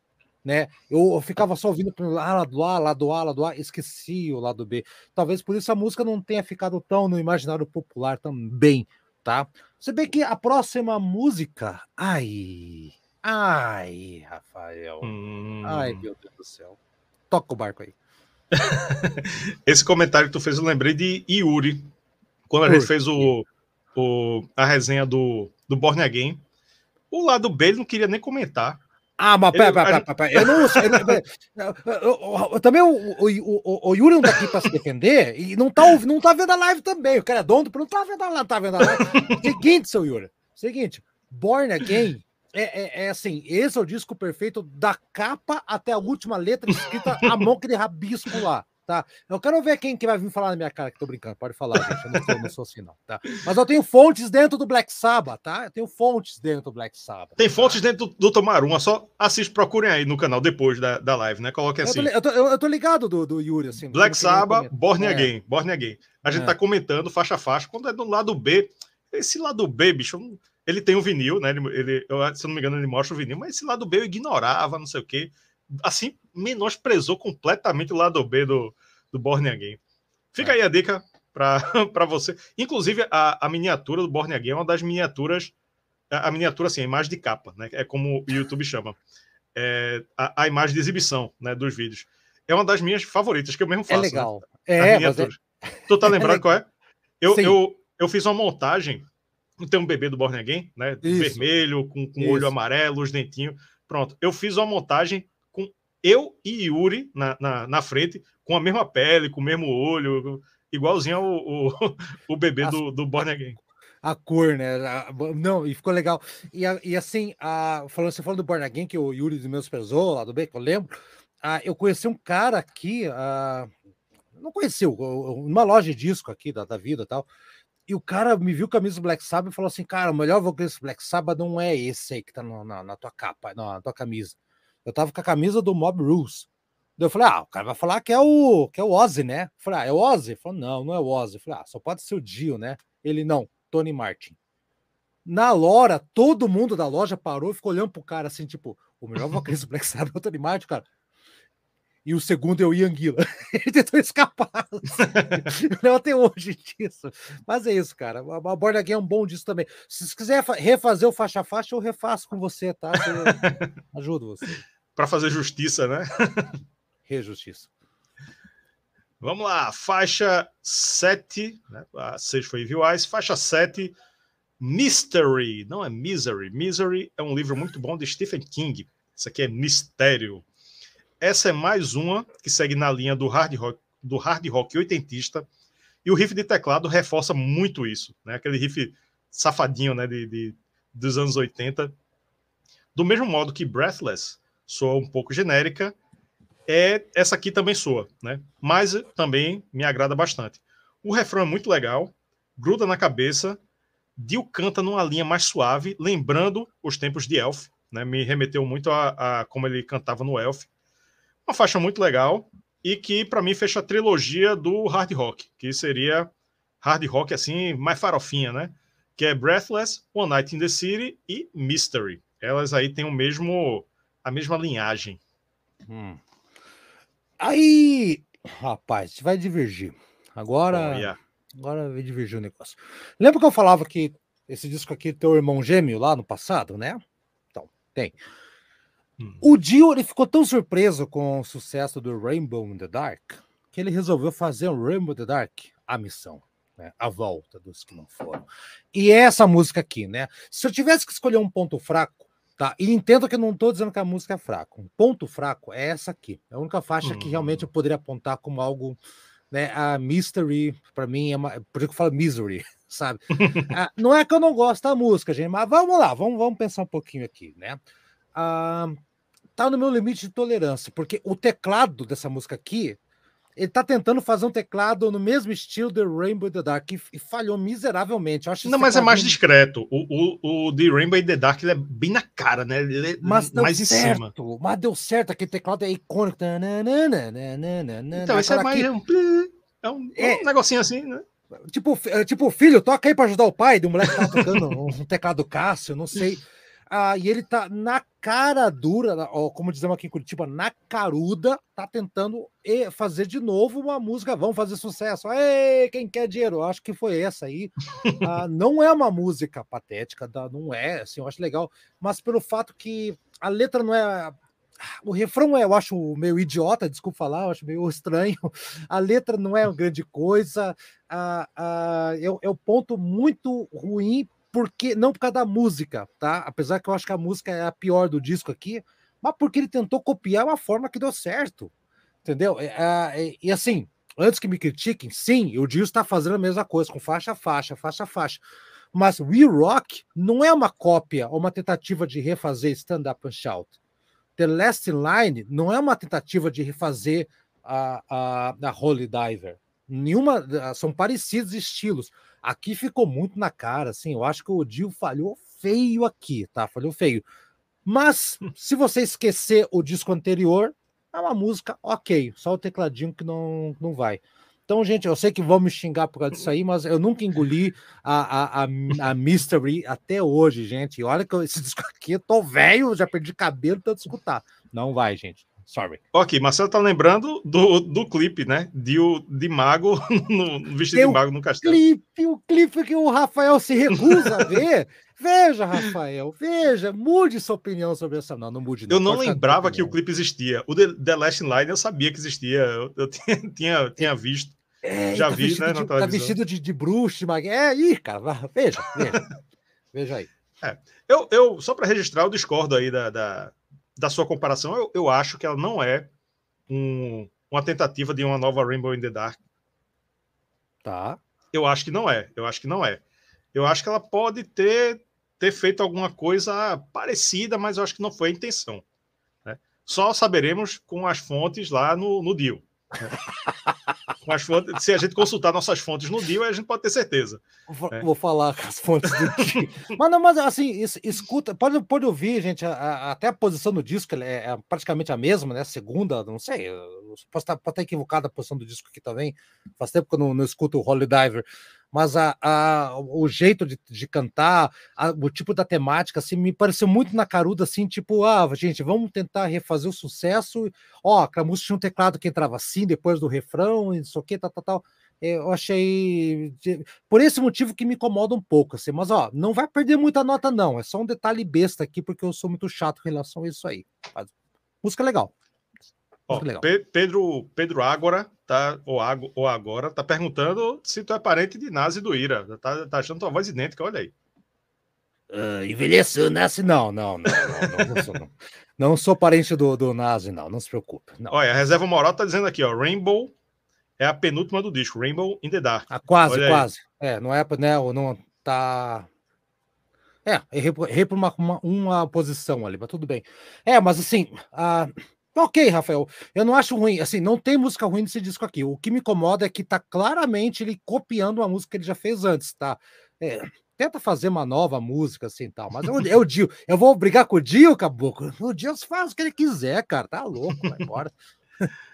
né? Eu, eu ficava só ouvindo para ah, lado A, lado A, lado A, esqueci o lado B. Talvez por isso a música não tenha ficado tão no imaginário popular também, tá? Você vê que a próxima música, ai, ai, Rafael, hum. ai, meu Deus do céu, toca o barco aí. [LAUGHS] Esse comentário que tu fez, eu lembrei de Yuri, quando a gente fez o, o, a resenha do, do Born Again. O lado B ele não queria nem comentar Ah, mas pera, pera, pera, pera, eu não. Eu, também o, o, o, o Yuri não tá aqui para se defender e não tá, não tá vendo a live também. O cara é dono, não tá vendo a live, tá vendo a live. Seguinte, seu Yuri. Seguinte, Born Again é, é, é, assim, esse é o disco perfeito da capa até a última letra escrita a mão que de rabisco lá tá? Eu quero ver quem que vai vir falar na minha cara que tô brincando. Pode falar, gente. Eu não sou, não sou assim, não, tá? Mas eu tenho fontes dentro do Black Sabbath, tá? Eu tenho fontes dentro do Black Sabbath. Tem tá? fontes dentro do, do Tomaruma, só assiste, procurem aí no canal depois da, da live, né? Coloquem assim. Eu tô, eu tô, eu tô ligado do, do Yuri, assim. Black Sabbath, Born é. Again, Born Again. A gente é. tá comentando faixa a faixa. Quando é do lado B, esse lado B, bicho, ele tem o um vinil, né? Ele, ele, eu, se eu não me engano, ele mostra o vinil, mas esse lado B eu ignorava, não sei o quê. Assim, menosprezou completamente o lado B do, do Born Again. Fica é. aí a dica para [LAUGHS] você. Inclusive, a, a miniatura do Born Again é uma das miniaturas. A, a miniatura, assim, a imagem de capa, né? É como o YouTube chama. É, a, a, imagem de exibição né, dos vídeos. É uma das minhas favoritas, que eu mesmo é faço. É legal. Né? É, miniaturas. Tu tá lembrando [LAUGHS] é qual é? Eu, eu, eu fiz uma montagem. Tem um bebê do Born Again, né? Isso. Vermelho, com, com olho amarelo, os dentinhos. Pronto. Eu fiz uma montagem eu e Yuri na, na, na frente, com a mesma pele, com o mesmo olho, igualzinho ao, o, o bebê do, do Born Again. A cor, né? Não, e ficou legal. E, e assim, a, falando, você falou do Born Again, que o Yuri dos meus pesou lá do bem, que eu lembro. Ah, eu conheci um cara aqui, ah, não conheceu, numa loja de disco aqui da, da vida e tal. E o cara me viu a camisa do Black Sabbath e falou assim: Cara, o melhor vocalista Black Sabbath não é esse aí que tá no, na, na, tua capa, na, na tua camisa. Eu tava com a camisa do Mob Rules. Daí eu falei, ah, o cara vai falar que é o que é o Ozzy, né? Eu falei, ah, é o Ozzy? Ele falou, não, não é o Ozzy. Eu falei, ah, só pode ser o Dio, né? Ele, não, Tony Martin. Na Lora, todo mundo da loja parou e ficou olhando pro cara assim, tipo, o melhor [LAUGHS] vocalista do Black Sabbath é o Tony Martin, cara. E o segundo é o Ian Gillan. [LAUGHS] Ele tentou escapar. [LAUGHS] não até hoje disso. Mas é isso, cara. A Again é um bom disso também. Se você quiser refazer o faixa-faixa, eu refaço com você, tá? Eu ajudo você. Para fazer justiça, né? [LAUGHS] Rejustiça. Vamos lá, faixa 7, né? a 6 foi Evil Eyes, faixa 7, Mystery, não é Misery. Misery é um livro muito bom de Stephen King. Isso aqui é Mistério. Essa é mais uma que segue na linha do hard rock, do hard rock oitentista, e o riff de teclado reforça muito isso, né? Aquele riff safadinho, né, de, de dos anos 80. Do mesmo modo que Breathless soa um pouco genérica, é essa aqui também soa, né? Mas também me agrada bastante. O refrão é muito legal, gruda na cabeça. Dio canta numa linha mais suave, lembrando os tempos de Elf, né? Me remeteu muito a, a como ele cantava no Elf. Uma faixa muito legal e que para mim fecha a trilogia do hard rock, que seria hard rock assim, mais farofinha, né? Que é Breathless, One Night in the City e Mystery. Elas aí têm o mesmo a mesma linhagem. Hum. Aí, rapaz, vai divergir. Agora, oh, yeah. agora vai divergir o negócio. Lembra que eu falava que esse disco aqui tem o irmão gêmeo lá no passado, né? Então, tem. Hum. O Dio ele ficou tão surpreso com o sucesso do Rainbow in the Dark que ele resolveu fazer o Rainbow in the Dark a missão. Né, a volta dos que não foram. E é essa música aqui, né? Se eu tivesse que escolher um ponto fraco, Tá, e entendo que eu não estou dizendo que a música é fraca. Um ponto fraco é essa aqui. É a única faixa que realmente eu hum. poderia apontar como algo, né? A Mystery, para mim, é uma, por isso que eu falo Misery, [LAUGHS] sabe? [LAUGHS] ah, não é que eu não gosto da música, gente, mas vamos lá, vamos, vamos pensar um pouquinho aqui, né? Ah, tá no meu limite de tolerância, porque o teclado dessa música aqui ele tá tentando fazer um teclado no mesmo estilo do Rainbow the Dark e, falhou miseravelmente. Eu acho não, mas é mais discreto. O, o, o The Rainbow the Dark ele é bem na cara, né? Ele é mas mais em certo, cima. Mas deu certo, aquele teclado é icônico. Então, esse é mais um, é um, é um negocinho assim, né? Tipo, é, tipo, filho, toca aí para ajudar o pai do moleque que tá tocando um teclado Cássio, não sei. Ah, e ele tá na cara dura, ó, como dizemos aqui em Curitiba, na caruda, tá tentando fazer de novo uma música. Vamos fazer sucesso. Ei, quem quer dinheiro? Acho que foi essa aí. [LAUGHS] ah, não é uma música patética, não é, assim, eu acho legal, mas pelo fato que a letra não é o refrão é, eu acho meio idiota, desculpa falar, eu acho meio estranho. [LAUGHS] A letra não é uma grande coisa. Ah, ah, é, é um ponto muito ruim porque não por causa da música, tá? Apesar que eu acho que a música é a pior do disco aqui, mas porque ele tentou copiar uma forma que deu certo. Entendeu? É, é, e assim, antes que me critiquem, sim, o Dio está fazendo a mesma coisa, com faixa a faixa, faixa a faixa. Mas We Rock não é uma cópia ou uma tentativa de refazer Stand Up and Shout. The Last Line não é uma tentativa de refazer a, a, a Holy Diver. Nenhuma, são parecidos estilos. Aqui ficou muito na cara, assim. Eu acho que o Dio falhou feio aqui, tá? Falhou feio. Mas [LAUGHS] se você esquecer o disco anterior, é uma música ok, só o tecladinho que não, não vai. Então, gente, eu sei que vão me xingar por causa disso aí, mas eu nunca engoli a, a, a, a Mystery até hoje, gente. E olha que eu, esse [LAUGHS] disco aqui, eu tô velho, já perdi cabelo tanto escutar. Não vai, gente. Sorry. Ok, Marcelo tá lembrando do, do clipe, né? De, de mago [LAUGHS] no vestido de mago no castelo. Clipe, o clipe que o Rafael se recusa a ver. [LAUGHS] Veja, Rafael, veja, mude sua opinião sobre essa. Não, não mude. Não. Eu não lembrava que o clipe existia. O The, The Last Line eu sabia que existia. Eu, eu tinha, [LAUGHS] tinha, tinha visto. É, Já tá vi, né? De, tá vestido de, de bruxo, de. É, ih, cara, veja, veja. veja aí. É, eu, eu, só para registrar, eu discordo aí da, da, da sua comparação. Eu, eu acho que ela não é um, uma tentativa de uma nova Rainbow in the Dark. Tá. Eu acho que não é. Eu acho que não é. Eu acho que ela pode ter, ter feito alguma coisa parecida, mas eu acho que não foi a intenção. Né? Só saberemos com as fontes lá no, no deal. [LAUGHS] Fontes, se a gente consultar nossas fontes no dia, a gente pode ter certeza. Vou, é. vou falar com as fontes do dia. [LAUGHS] mas, não, mas assim, escuta, pode, pode ouvir, gente, a, a, até a posição do disco é, é, praticamente a mesma, né? Segunda, não sei, posso estar, pode estar a posição do disco aqui também. Faz tempo que eu não, não escuto o Holy Diver mas a, a, o jeito de, de cantar, a, o tipo da temática, assim, me pareceu muito na caruda, assim, tipo, ah, gente, vamos tentar refazer o sucesso. Ó, música tinha um teclado que entrava assim, depois do refrão, e isso aqui, tal, tal, tal. Eu achei. Por esse motivo que me incomoda um pouco, assim, mas ó, não vai perder muita nota, não. É só um detalhe besta aqui, porque eu sou muito chato em relação a isso aí. Mas, música legal. Ó, Pedro, Pedro Ágora, tá, ou, Ago, ou agora, tá perguntando se tu é parente de Nazi do Ira. Tá, tá achando tua voz idêntica, olha aí. Uh, envelheceu, Nazi? Não, não, não, não, não, não, sou, não. não sou parente do, do Nazi, não, não se preocupe. Não. Olha, a reserva moral tá dizendo aqui, ó, Rainbow é a penúltima do disco, Rainbow in the Dark. Ah, quase, olha quase. Aí. É, não é, né, não tá... É, errei por uma, uma, uma posição ali, mas tudo bem. É, mas assim, a... Ok, Rafael, eu não acho ruim, assim, não tem música ruim nesse disco aqui. O que me incomoda é que tá claramente ele copiando uma música que ele já fez antes, tá? É, tenta fazer uma nova música assim tal, mas é o [LAUGHS] Dio. Eu vou brigar com o Dio, caboclo. O Dio faz o que ele quiser, cara, tá louco, vai embora. [LAUGHS]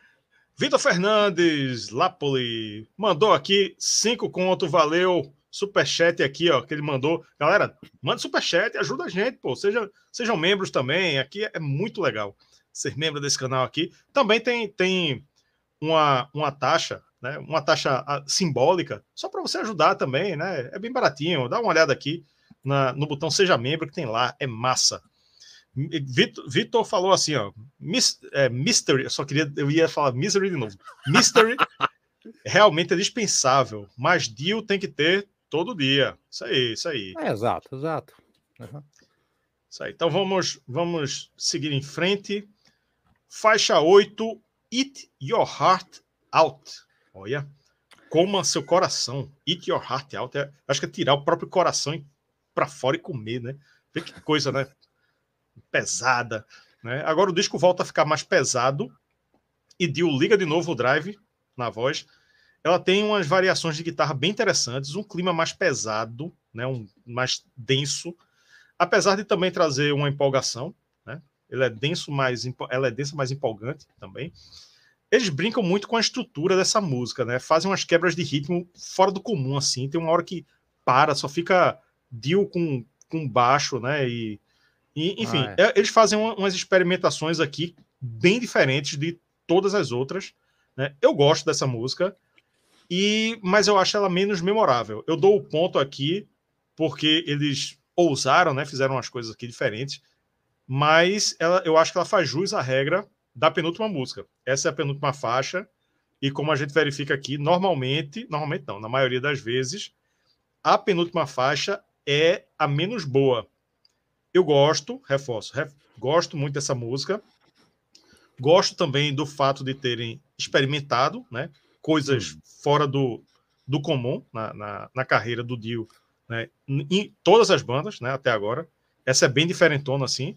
Vitor Fernandes, Lapoli, mandou aqui cinco conto, valeu. Superchat aqui, ó, que ele mandou. Galera, manda superchat, ajuda a gente, pô. Seja, sejam membros também, aqui é muito legal ser membro desse canal aqui. Também tem, tem uma, uma taxa, né? Uma taxa simbólica, só para você ajudar também, né? É bem baratinho. Dá uma olhada aqui na, no botão Seja Membro que tem lá, é massa. Vitor, Vitor falou assim, ó, mis, é, Mystery, eu só queria, eu ia falar Misery de novo. Mystery [LAUGHS] realmente é dispensável, mas deal tem que ter todo dia. Isso aí, isso aí. É, exato, exato. Uhum. Isso aí. Então vamos, vamos seguir em frente. Faixa 8, Eat Your Heart Out. Olha, coma seu coração. Eat Your Heart Out. É, acho que é tirar o próprio coração para fora e comer, né? Vê que coisa, né? Pesada. Né? Agora o disco volta a ficar mais pesado e Dio liga de novo o drive na voz. Ela tem umas variações de guitarra bem interessantes, um clima mais pesado, né? um, mais denso, apesar de também trazer uma empolgação. Ele é denso, mais ela é densa, mais empolgante também. Eles brincam muito com a estrutura dessa música, né? Fazem umas quebras de ritmo fora do comum, assim. Tem uma hora que para, só fica Dio com, com baixo, né? E, e enfim, ah, é. é. eles fazem umas experimentações aqui bem diferentes de todas as outras. Né? Eu gosto dessa música, e mas eu acho ela menos memorável. Eu dou o ponto aqui porque eles ousaram, né? Fizeram umas coisas aqui diferentes mas ela, eu acho que ela faz jus à regra da penúltima música. Essa é a penúltima faixa, e como a gente verifica aqui, normalmente, normalmente não, na maioria das vezes, a penúltima faixa é a menos boa. Eu gosto, reforço, ref, gosto muito dessa música. Gosto também do fato de terem experimentado né, coisas hum. fora do, do comum na, na, na carreira do Dio, né, em todas as bandas né, até agora. Essa é bem diferentona assim,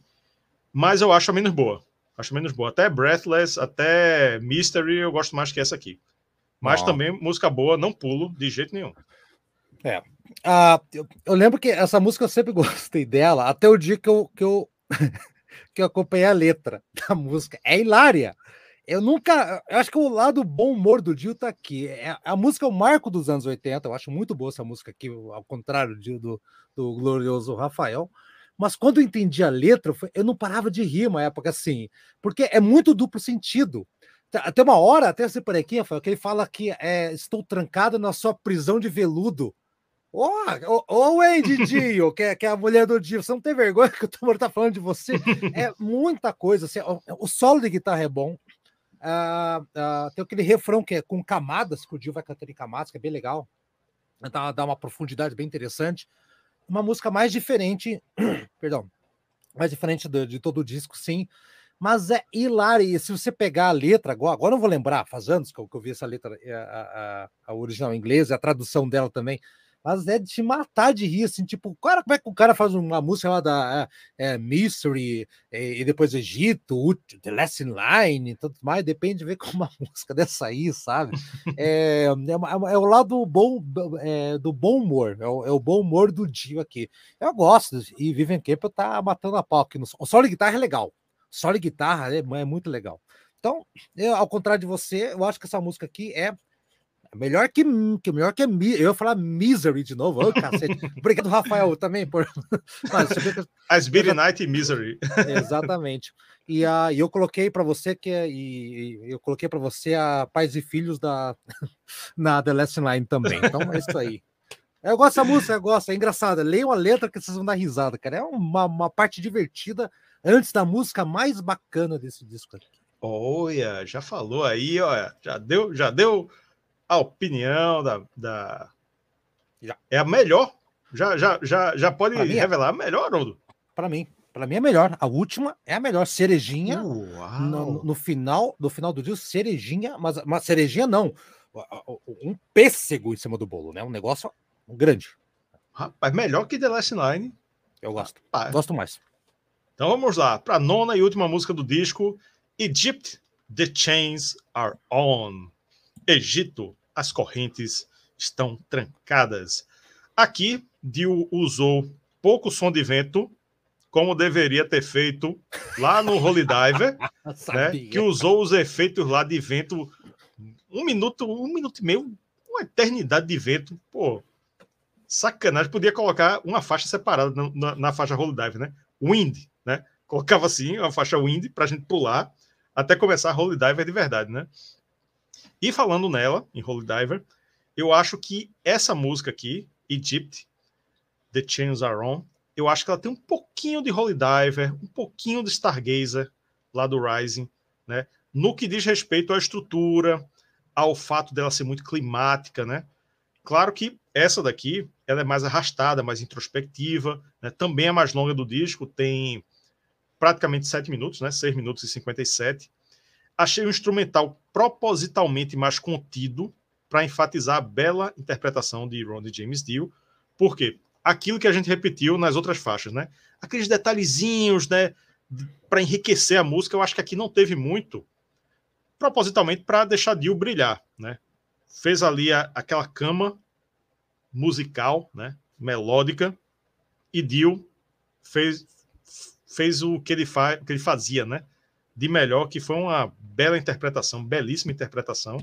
mas eu acho a menos boa. Acho menos boa. Até Breathless, até Mystery, eu gosto mais que essa aqui. Mas também música boa, não pulo de jeito nenhum. É. Uh, eu, eu, lembro que essa música eu sempre [LAUGHS] gostei dela, até o dia que eu, que eu, [LAUGHS] que eu acompanhei a letra [LAUGHS] da música. É hilária. Eu nunca. Eu acho que o lado bom humor do Dio tá aqui. É, a música é o marco dos anos 80. Eu acho muito boa essa música aqui, ao contrário do, do, do glorioso Rafael. Mas quando eu entendi a letra, eu não parava de rir uma época assim, porque é muito duplo sentido. Até uma hora, até você por aqui, Rafael, que ele fala que é, estou trancado na sua prisão de veludo. Ô, oh, oh, Wendy Dio, que, é, que é a mulher do Dio, você não tem vergonha que o Tomor tá falando de você? É muita coisa. Assim, o, o, solo de guitarra é bom. Uh, uh, tem aquele refrão que é com camadas, que o Dio vai cantando em camadas, que é bem legal. Dá, dá uma profundidade bem interessante. Uma música mais diferente, [CLEARS THROAT] perdão, mais diferente de todo o disco, sim. Mas é hilário. E se você pegar a letra, agora, agora eu não vou lembrar, faz anos que eu, que eu vi essa letra, a, a, a original inglesa, a tradução dela também mas é de te matar de rir, assim, tipo, cara, como é que o cara faz uma música lá da é, é Mystery e, e, depois Egito, The Last in Line e tudo mais, depende de ver como [LAUGHS] uma música dessa aí, sabe? É, é, é, é o lado bom é, do bom humor, é o, é o, bom humor do dia aqui. Eu gosto, e Vivian Campbell tá matando a pau aqui. No, o solo de guitarra é legal, solo de guitarra é, é muito legal. Então, eu, ao contrário de você, eu acho que essa música aqui é Melhor que, que melhor que eu ia falar Misery de novo. Oh, cacete. [LAUGHS] Obrigado, Rafael, também por. [LAUGHS] Mas, As Beat Night e Misery. [LAUGHS] Exatamente. E uh, eu coloquei para você que e, eu coloquei para você a Pais e Filhos da na The Last Line também. Então é isso aí. Eu gosto dessa música, eu gosto, é engraçada. Leiam a letra que vocês vão dar risada, cara. É uma, uma parte divertida antes da música mais bacana desse disco aqui. Olha, já falou aí, olha, já deu, já deu a opinião da. da... É a melhor. Já, já, já, já pode é revelar a melhor, Haroldo? Para mim. Para mim é melhor. A última é a melhor. Cerejinha. No, no, final no final do dia, cerejinha, mas uma cerejinha não. Um pêssego em cima do bolo, né? Um negócio grande. Rapaz, melhor que The Last Line. Eu gosto. Rapaz. Gosto mais. Então vamos lá. Para a nona e última música do disco: Egypt, The Chains Are On. Egito, as correntes estão trancadas. Aqui, Dio usou pouco som de vento, como deveria ter feito lá no Holy Diver, [LAUGHS] né, que usou os efeitos lá de vento um minuto, um minuto e meio, uma eternidade de vento. Pô, sacanagem. Podia colocar uma faixa separada na, na, na faixa Holy Diver, né? Wind, né? Colocava assim, uma faixa Wind para a gente pular até começar a Holy Diver de verdade, né? E falando nela, em Holy Diver, eu acho que essa música aqui, Egypt, The Chains Are On, eu acho que ela tem um pouquinho de Holy Diver, um pouquinho de Stargazer lá do Rising, né? No que diz respeito à estrutura, ao fato dela ser muito climática, né? Claro que essa daqui, ela é mais arrastada, mais introspectiva, né? também é mais longa do disco, tem praticamente 7 minutos, né? 6 minutos e 57 achei o instrumental propositalmente mais contido para enfatizar a bela interpretação de Ron e James Dio, porque aquilo que a gente repetiu nas outras faixas, né? Aqueles detalhezinhos, né, para enriquecer a música, eu acho que aqui não teve muito, propositalmente para deixar Dio brilhar, né? Fez ali a, aquela cama musical, né, melódica, e Dio fez fez o que ele, fa, que ele fazia, né? De melhor, que foi uma bela interpretação, belíssima interpretação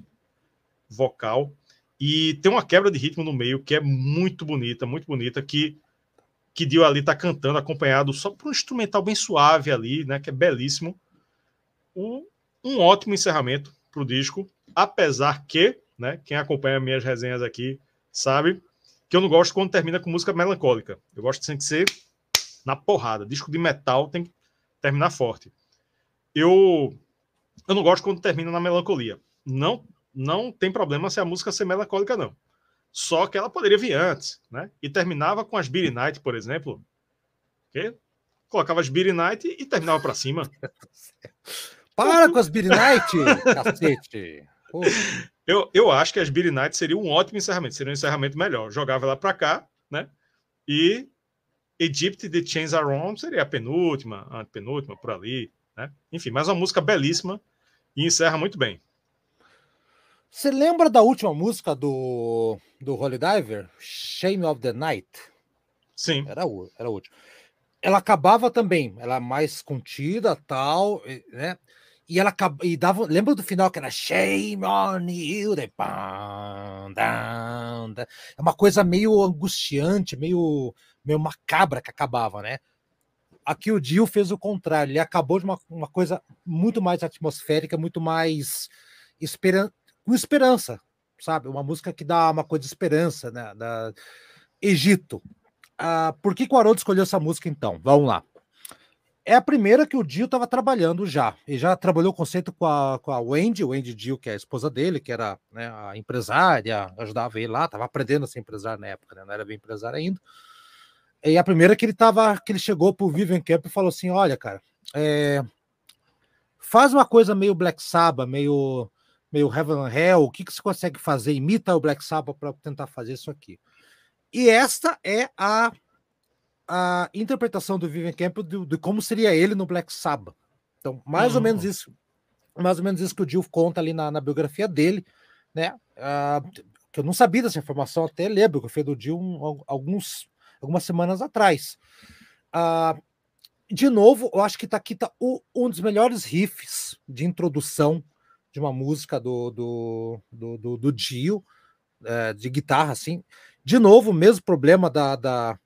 vocal. E tem uma quebra de ritmo no meio que é muito bonita, muito bonita, que que Dio ali tá cantando, acompanhado só por um instrumental bem suave ali, né? Que é belíssimo. Um, um ótimo encerramento pro disco, apesar que, né? Quem acompanha minhas resenhas aqui sabe que eu não gosto quando termina com música melancólica. Eu gosto de ser na porrada. Disco de metal tem que terminar forte eu, eu não gosto quando termina na melancolia. Não, não tem problema se a música ser melancólica, não. Só que ela poderia vir antes, né? E terminava com as Billy Night, por exemplo. Que colocava as Beery Night e terminava para cima. Para com as Beery Night, [LAUGHS] cacete! Eu, eu acho que as Beery Night seria um ótimo encerramento, seria um encerramento melhor. Jogava lá para cá, né? E Egypt The Chains Are On seria a penúltima, a penúltima, por ali, né? Enfim, mas uma música belíssima e encerra muito bem. Você lembra da última música do, do Holy Diver? Shame of the Night? Sim. Era, era a última. Ela acabava também, ela mais contida, tal, né? E ela e dava. Lembra do final que era Shame on you? É uma coisa meio angustiante, meio, meio macabra que acabava, né? Aqui o Dio fez o contrário, ele acabou de uma, uma coisa muito mais atmosférica, muito mais esperan com esperança, sabe? Uma música que dá uma coisa de esperança, né? Da Egito. Ah, por que, que o Haroldo escolheu essa música então? Vamos lá. É a primeira que o Dio estava trabalhando já. E já trabalhou o conceito com a, com a Wendy, Wendy Dio, que é a esposa dele, que era né, a empresária, ajudava ele lá, estava aprendendo a ser empresário na época, né, não era bem empresário ainda. E a primeira que ele tava, que ele chegou pro Vivian Camp e falou assim: olha, cara, é, faz uma coisa meio Black Sabbath, meio meio Heaven and Hell, o que, que você consegue fazer? Imita o Black Sabbath para tentar fazer isso aqui. E esta é a a interpretação do Vivian Campbell de, de, como seria ele no Black Sabbath. Então, mais uhum. ou menos hum. isso, mais ou menos isso que o Jill conta ali na, na biografia dele, né? Uh, que eu não sabia dessa informação, até lembro que eu fiz do Jill um, alguns, algumas semanas atrás. Uh, de novo, eu acho que tá aqui tá o, um dos melhores riffs de introdução de uma música do, do, do, do, do Jill, uh, de guitarra, assim. De novo, o mesmo problema da, da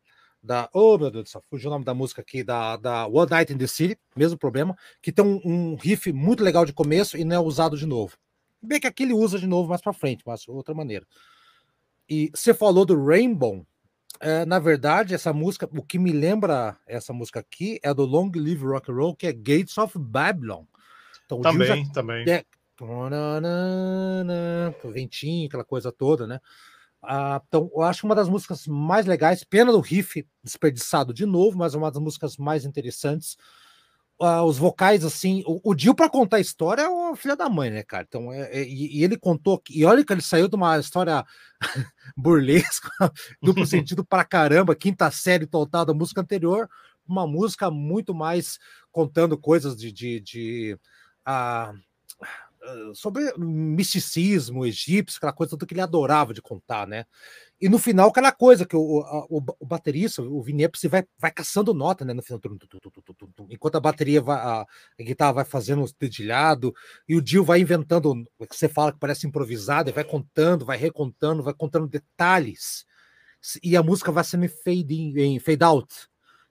da. Oh, meu Deus do céu, fugiu o nome da música aqui, da, da One Night in the City, mesmo problema, que tem um, um riff muito legal de começo e não é usado de novo. Bem que aqui ele usa de novo mais para frente, mas outra maneira. E você falou do Rainbow. É, na verdade, essa música, o que me lembra essa música aqui é do Long Live Rock and Roll, que é Gates of Babylon. Então, também, já, também. É, o ventinho, aquela coisa toda, né? Ah, então, eu acho uma das músicas mais legais, pena do riff desperdiçado de novo, mas uma das músicas mais interessantes. Ah, os vocais, assim, o, o Dio, para contar a história, é o filho da mãe, né, cara? Então, é, é, e, ele contou, e olha que ele saiu de uma história [LAUGHS] burlesca, [LAUGHS] duplo [LAUGHS] sentido pra caramba, quinta série total da música anterior, uma música muito mais contando coisas de. de, de ah, sobre misticismo egípcio, aquela coisa toda que ele adorava de contar, né? E no final, aquela coisa que o, a, o, o, baterista, o Vinepsi, vai, vai caçando nota, né? No final, tum, tum, tum, enquanto a bateria vai, a, a, guitarra vai fazendo os dedilhado, e o Dio vai inventando, o que você fala que parece improvisado, e vai contando, vai recontando, vai contando detalhes, e a música vai sendo fade in, em fade out.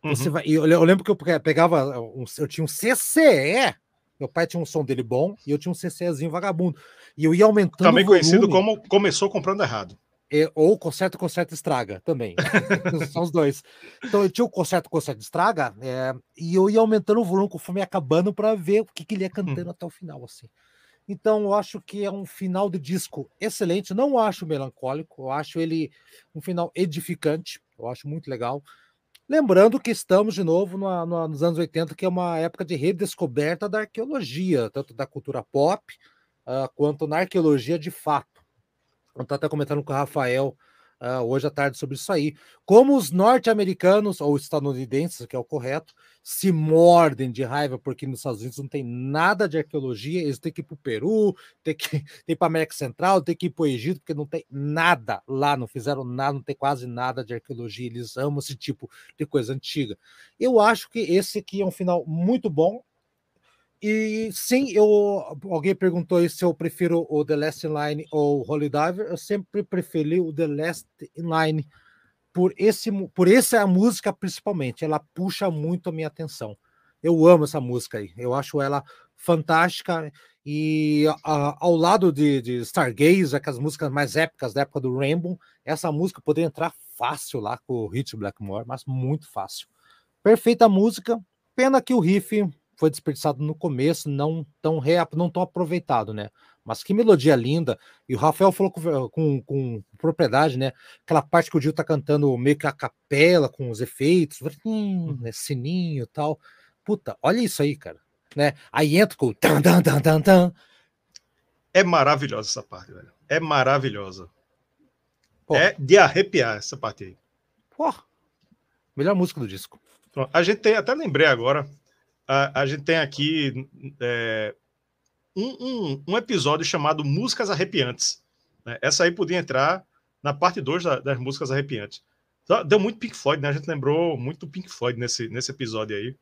Uhum. Você vai, eu, eu lembro que eu pegava, um, eu tinha um CCE meu pai tinha um som dele bom e eu tinha um CCzinho vagabundo. E eu ia aumentando. Também conhecido como começou comprando errado. E, ou conserto, conserto, estraga também. [LAUGHS] São os dois. Então eu tinha o conserto, conserto, estraga, é, e eu ia aumentando o volume conforme ia acabando para ver o que, que ele ia cantando hum. até o final. assim. Então eu acho que é um final de disco excelente. Não acho melancólico, eu acho ele um final edificante. Eu acho muito legal. Lembrando que estamos de novo no, no, nos anos 80, que é uma época de redescoberta da arqueologia, tanto da cultura pop uh, quanto na arqueologia de fato. Eu estou até comentando com o Rafael uh, hoje à tarde sobre isso aí. Como os norte-americanos, ou estadunidenses, que é o correto, se mordem de raiva porque nos Estados Unidos não tem nada de arqueologia, eles têm que ir para o Peru, tem [LAUGHS] que ir para a América Central, tem que ir para o Egito, porque não tem nada lá, não fizeram nada, não tem quase nada de arqueologia, eles amam esse tipo de coisa antiga. Eu acho que esse aqui é um final muito bom, e sim, eu alguém perguntou se eu prefiro o The Last in Line ou Holy Diver. Eu sempre preferi o The Last in Line por esse por essa música principalmente. Ela puxa muito a minha atenção. Eu amo essa música aí. Eu acho ela fantástica e a, ao lado de, de Stargaze, aquelas músicas mais épicas da época do Rainbow, essa música poderia entrar fácil lá com o Hit Blackmore, mas muito fácil. Perfeita música. Pena que o riff foi desperdiçado no começo, não tão reap, não tão aproveitado, né? Mas que melodia linda. E o Rafael falou com, com, com propriedade, né? Aquela parte que o Dio tá cantando meio que a capela, com os efeitos, hum, né? sininho e tal. Puta, olha isso aí, cara. Né? Aí entra com. Tan, tan, tan, tan, tan. É maravilhosa essa parte, velho. É maravilhosa. Pô. É de arrepiar essa parte aí. Pô, melhor música do disco. A gente tem, até lembrei agora, a, a gente tem aqui é, um, um, um, episódio chamado Músicas Arrepiantes. Né? Essa aí podia entrar na parte 2 da, das músicas arrepiantes. Deu muito Pink Floyd, né? A gente lembrou muito Pink Floyd nesse, nesse episódio aí.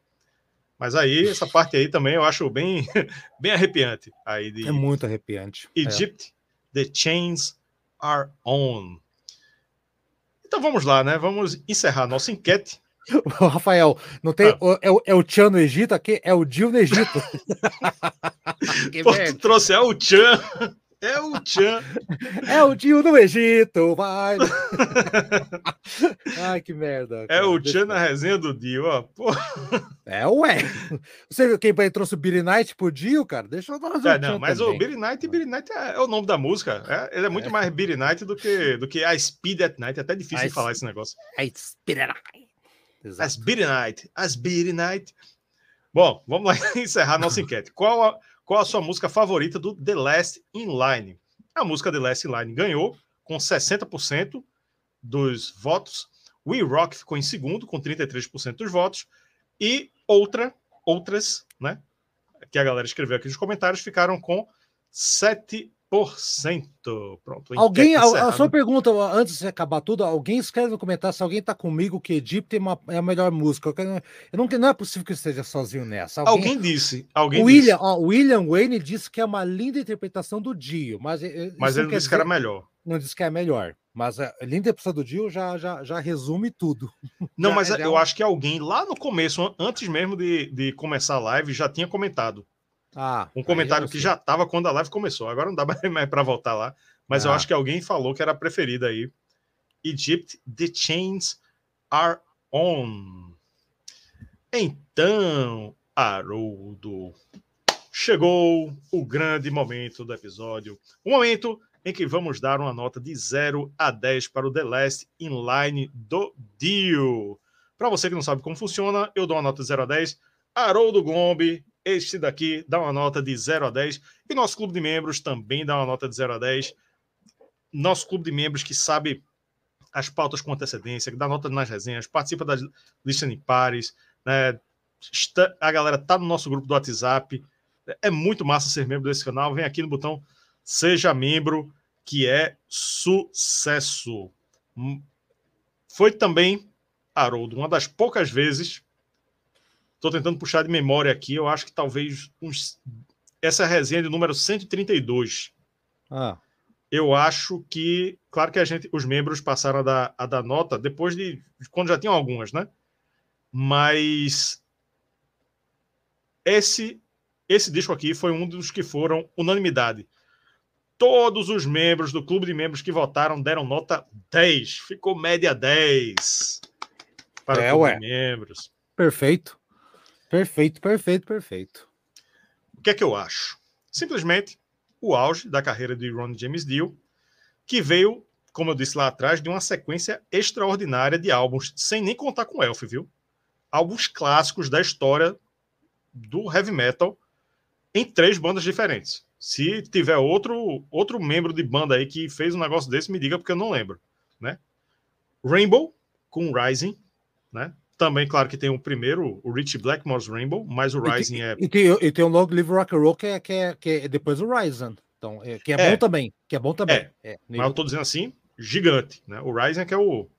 Mas aí, essa parte aí também eu acho bem, [LAUGHS] bem arrepiante. Aí de é muito arrepiante. Egypt, é. The Chains Are On. Então vamos lá, né? Vamos encerrar nossa enquete [LAUGHS] Rafael, não tem. Ah. É, o, é o Tchan no Egito aqui? É o Dil no Egito. [LAUGHS] Pô, tu trouxe é o Tchan. É o Tchan. [LAUGHS] É o Dio no Egito, vai. Ai, que merda. Cara. É o Tchan na resenha do Dio, ó. Pô. É, ué. Você viu quem trouxe o Billy Knight pro Dio, cara? Deixa eu fazer é, não, Mas também. o Billy Knight, Billy Knight é, é, o nome da música. É, ele é muito é. mais Billy Knight do que, do que a Speed at Night. É até difícil I, falar esse negócio. I Speed at Night. Exato. As Beaty Night. As Beaty Night. Bom, vamos lá [LAUGHS] encerrar nossa enquete. Qual a, qual a sua música favorita do The Last in Line? A música The Last in Line ganhou com 60% dos votos. We Rock ficou em segundo com 33% dos votos. E outra, outras, né? Que a galera escreveu aqui nos comentários, ficaram com 7 Pronto. Alguém, a, a, sua pergunta, antes de acabar tudo, alguém escreve no comentário se alguém tá comigo que Egito é, uma, é a melhor música. Eu não, não é possível que eu esteja sozinho nessa. Alguém, alguém disse. Alguém William, disse. Ó, William Wayne disse que é uma linda interpretação do Dio, mas, mas ele disse dizer, que era melhor. Não disse que é melhor. Mas a linda interpretação do Dio já, já, já resume tudo. [LAUGHS] Não, mas é, eu é acho que alguém lá no começo, antes mesmo de, de começar a live, já tinha comentado. Ah, um comentário que já estava quando a live começou. Agora não dá [LAUGHS] mais para voltar lá. Mas ah. eu acho que alguém falou que era a preferida aí. Egypt, The Chains Are On. Então, Haroldo, chegou o grande momento do episódio. O momento em que vamos dar uma nota de 0 a 10 para o The Last Inline do Dio. Para você que não sabe como funciona, eu dou uma nota de 0 a 10. Haroldo Gombe este daqui dá uma nota de 0 a 10. E nosso clube de membros também dá uma nota de 0 a 10. Nosso clube de membros que sabe as pautas com antecedência, que dá nota nas resenhas, participa das listas de pares, né? A galera tá no nosso grupo do WhatsApp. É muito massa ser membro desse canal. Vem aqui no botão Seja Membro, que é sucesso. Hum, foi também, Haroldo, uma das poucas vezes Estou tentando puxar de memória aqui. Eu acho que talvez uns... essa resenha de número 132. Ah. Eu acho que, claro que a gente, os membros passaram a dar, a dar nota depois de quando já tinham algumas, né? Mas esse esse disco aqui foi um dos que foram unanimidade. Todos os membros do clube de membros que votaram deram nota 10. Ficou média 10 para é, o clube ué. de membros. Perfeito. Perfeito, perfeito, perfeito. O que é que eu acho? Simplesmente o auge da carreira de Ron James Dio, que veio, como eu disse lá atrás, de uma sequência extraordinária de álbuns, sem nem contar com Elf, viu? Álbuns clássicos da história do heavy metal em três bandas diferentes. Se tiver outro outro membro de banda aí que fez um negócio desse, me diga porque eu não lembro, né? Rainbow com Rising, né? Também, claro, que tem o primeiro, o Rich Blackmore's Rainbow, mas o Rising e tem, é. E tem, e tem o Long Live Rock and Roll, que é, que é, que é depois o Rising. Então, é, que é, é, bom também. Que é bom também. É. é mas eu tô dizendo assim, gigante, né? O Rising é que é o.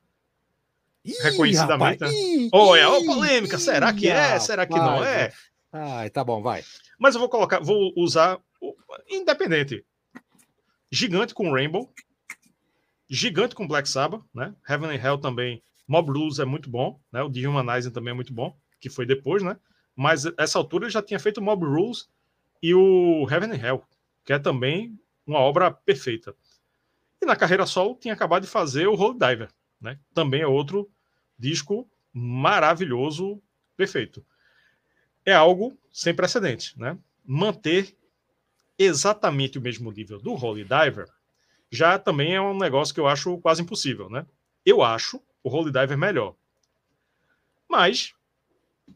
Ih, reconhecidamente. Rapaz, né? oh, é uma polêmica. Será que é? Será que não é? Ai, tá bom, vai. Mas eu vou colocar, vou usar independente. Gigante com Rainbow. Gigante com Black Sabbath, né? Heaven and Hell também Mob Rules é muito bom, né? O Dehumanizer também é muito bom, que foi depois, né? Mas essa altura ele já tinha feito Mob Rules e o Heaven and Hell, que é também uma obra perfeita. E na carreira solo tinha acabado de fazer o Holy Diver, né? Também é outro disco maravilhoso, perfeito. É algo sem precedentes, né? Manter exatamente o mesmo nível do Holy Diver, já também é um negócio que eu acho quase impossível, né? Eu acho o Holy Diver melhor. Mas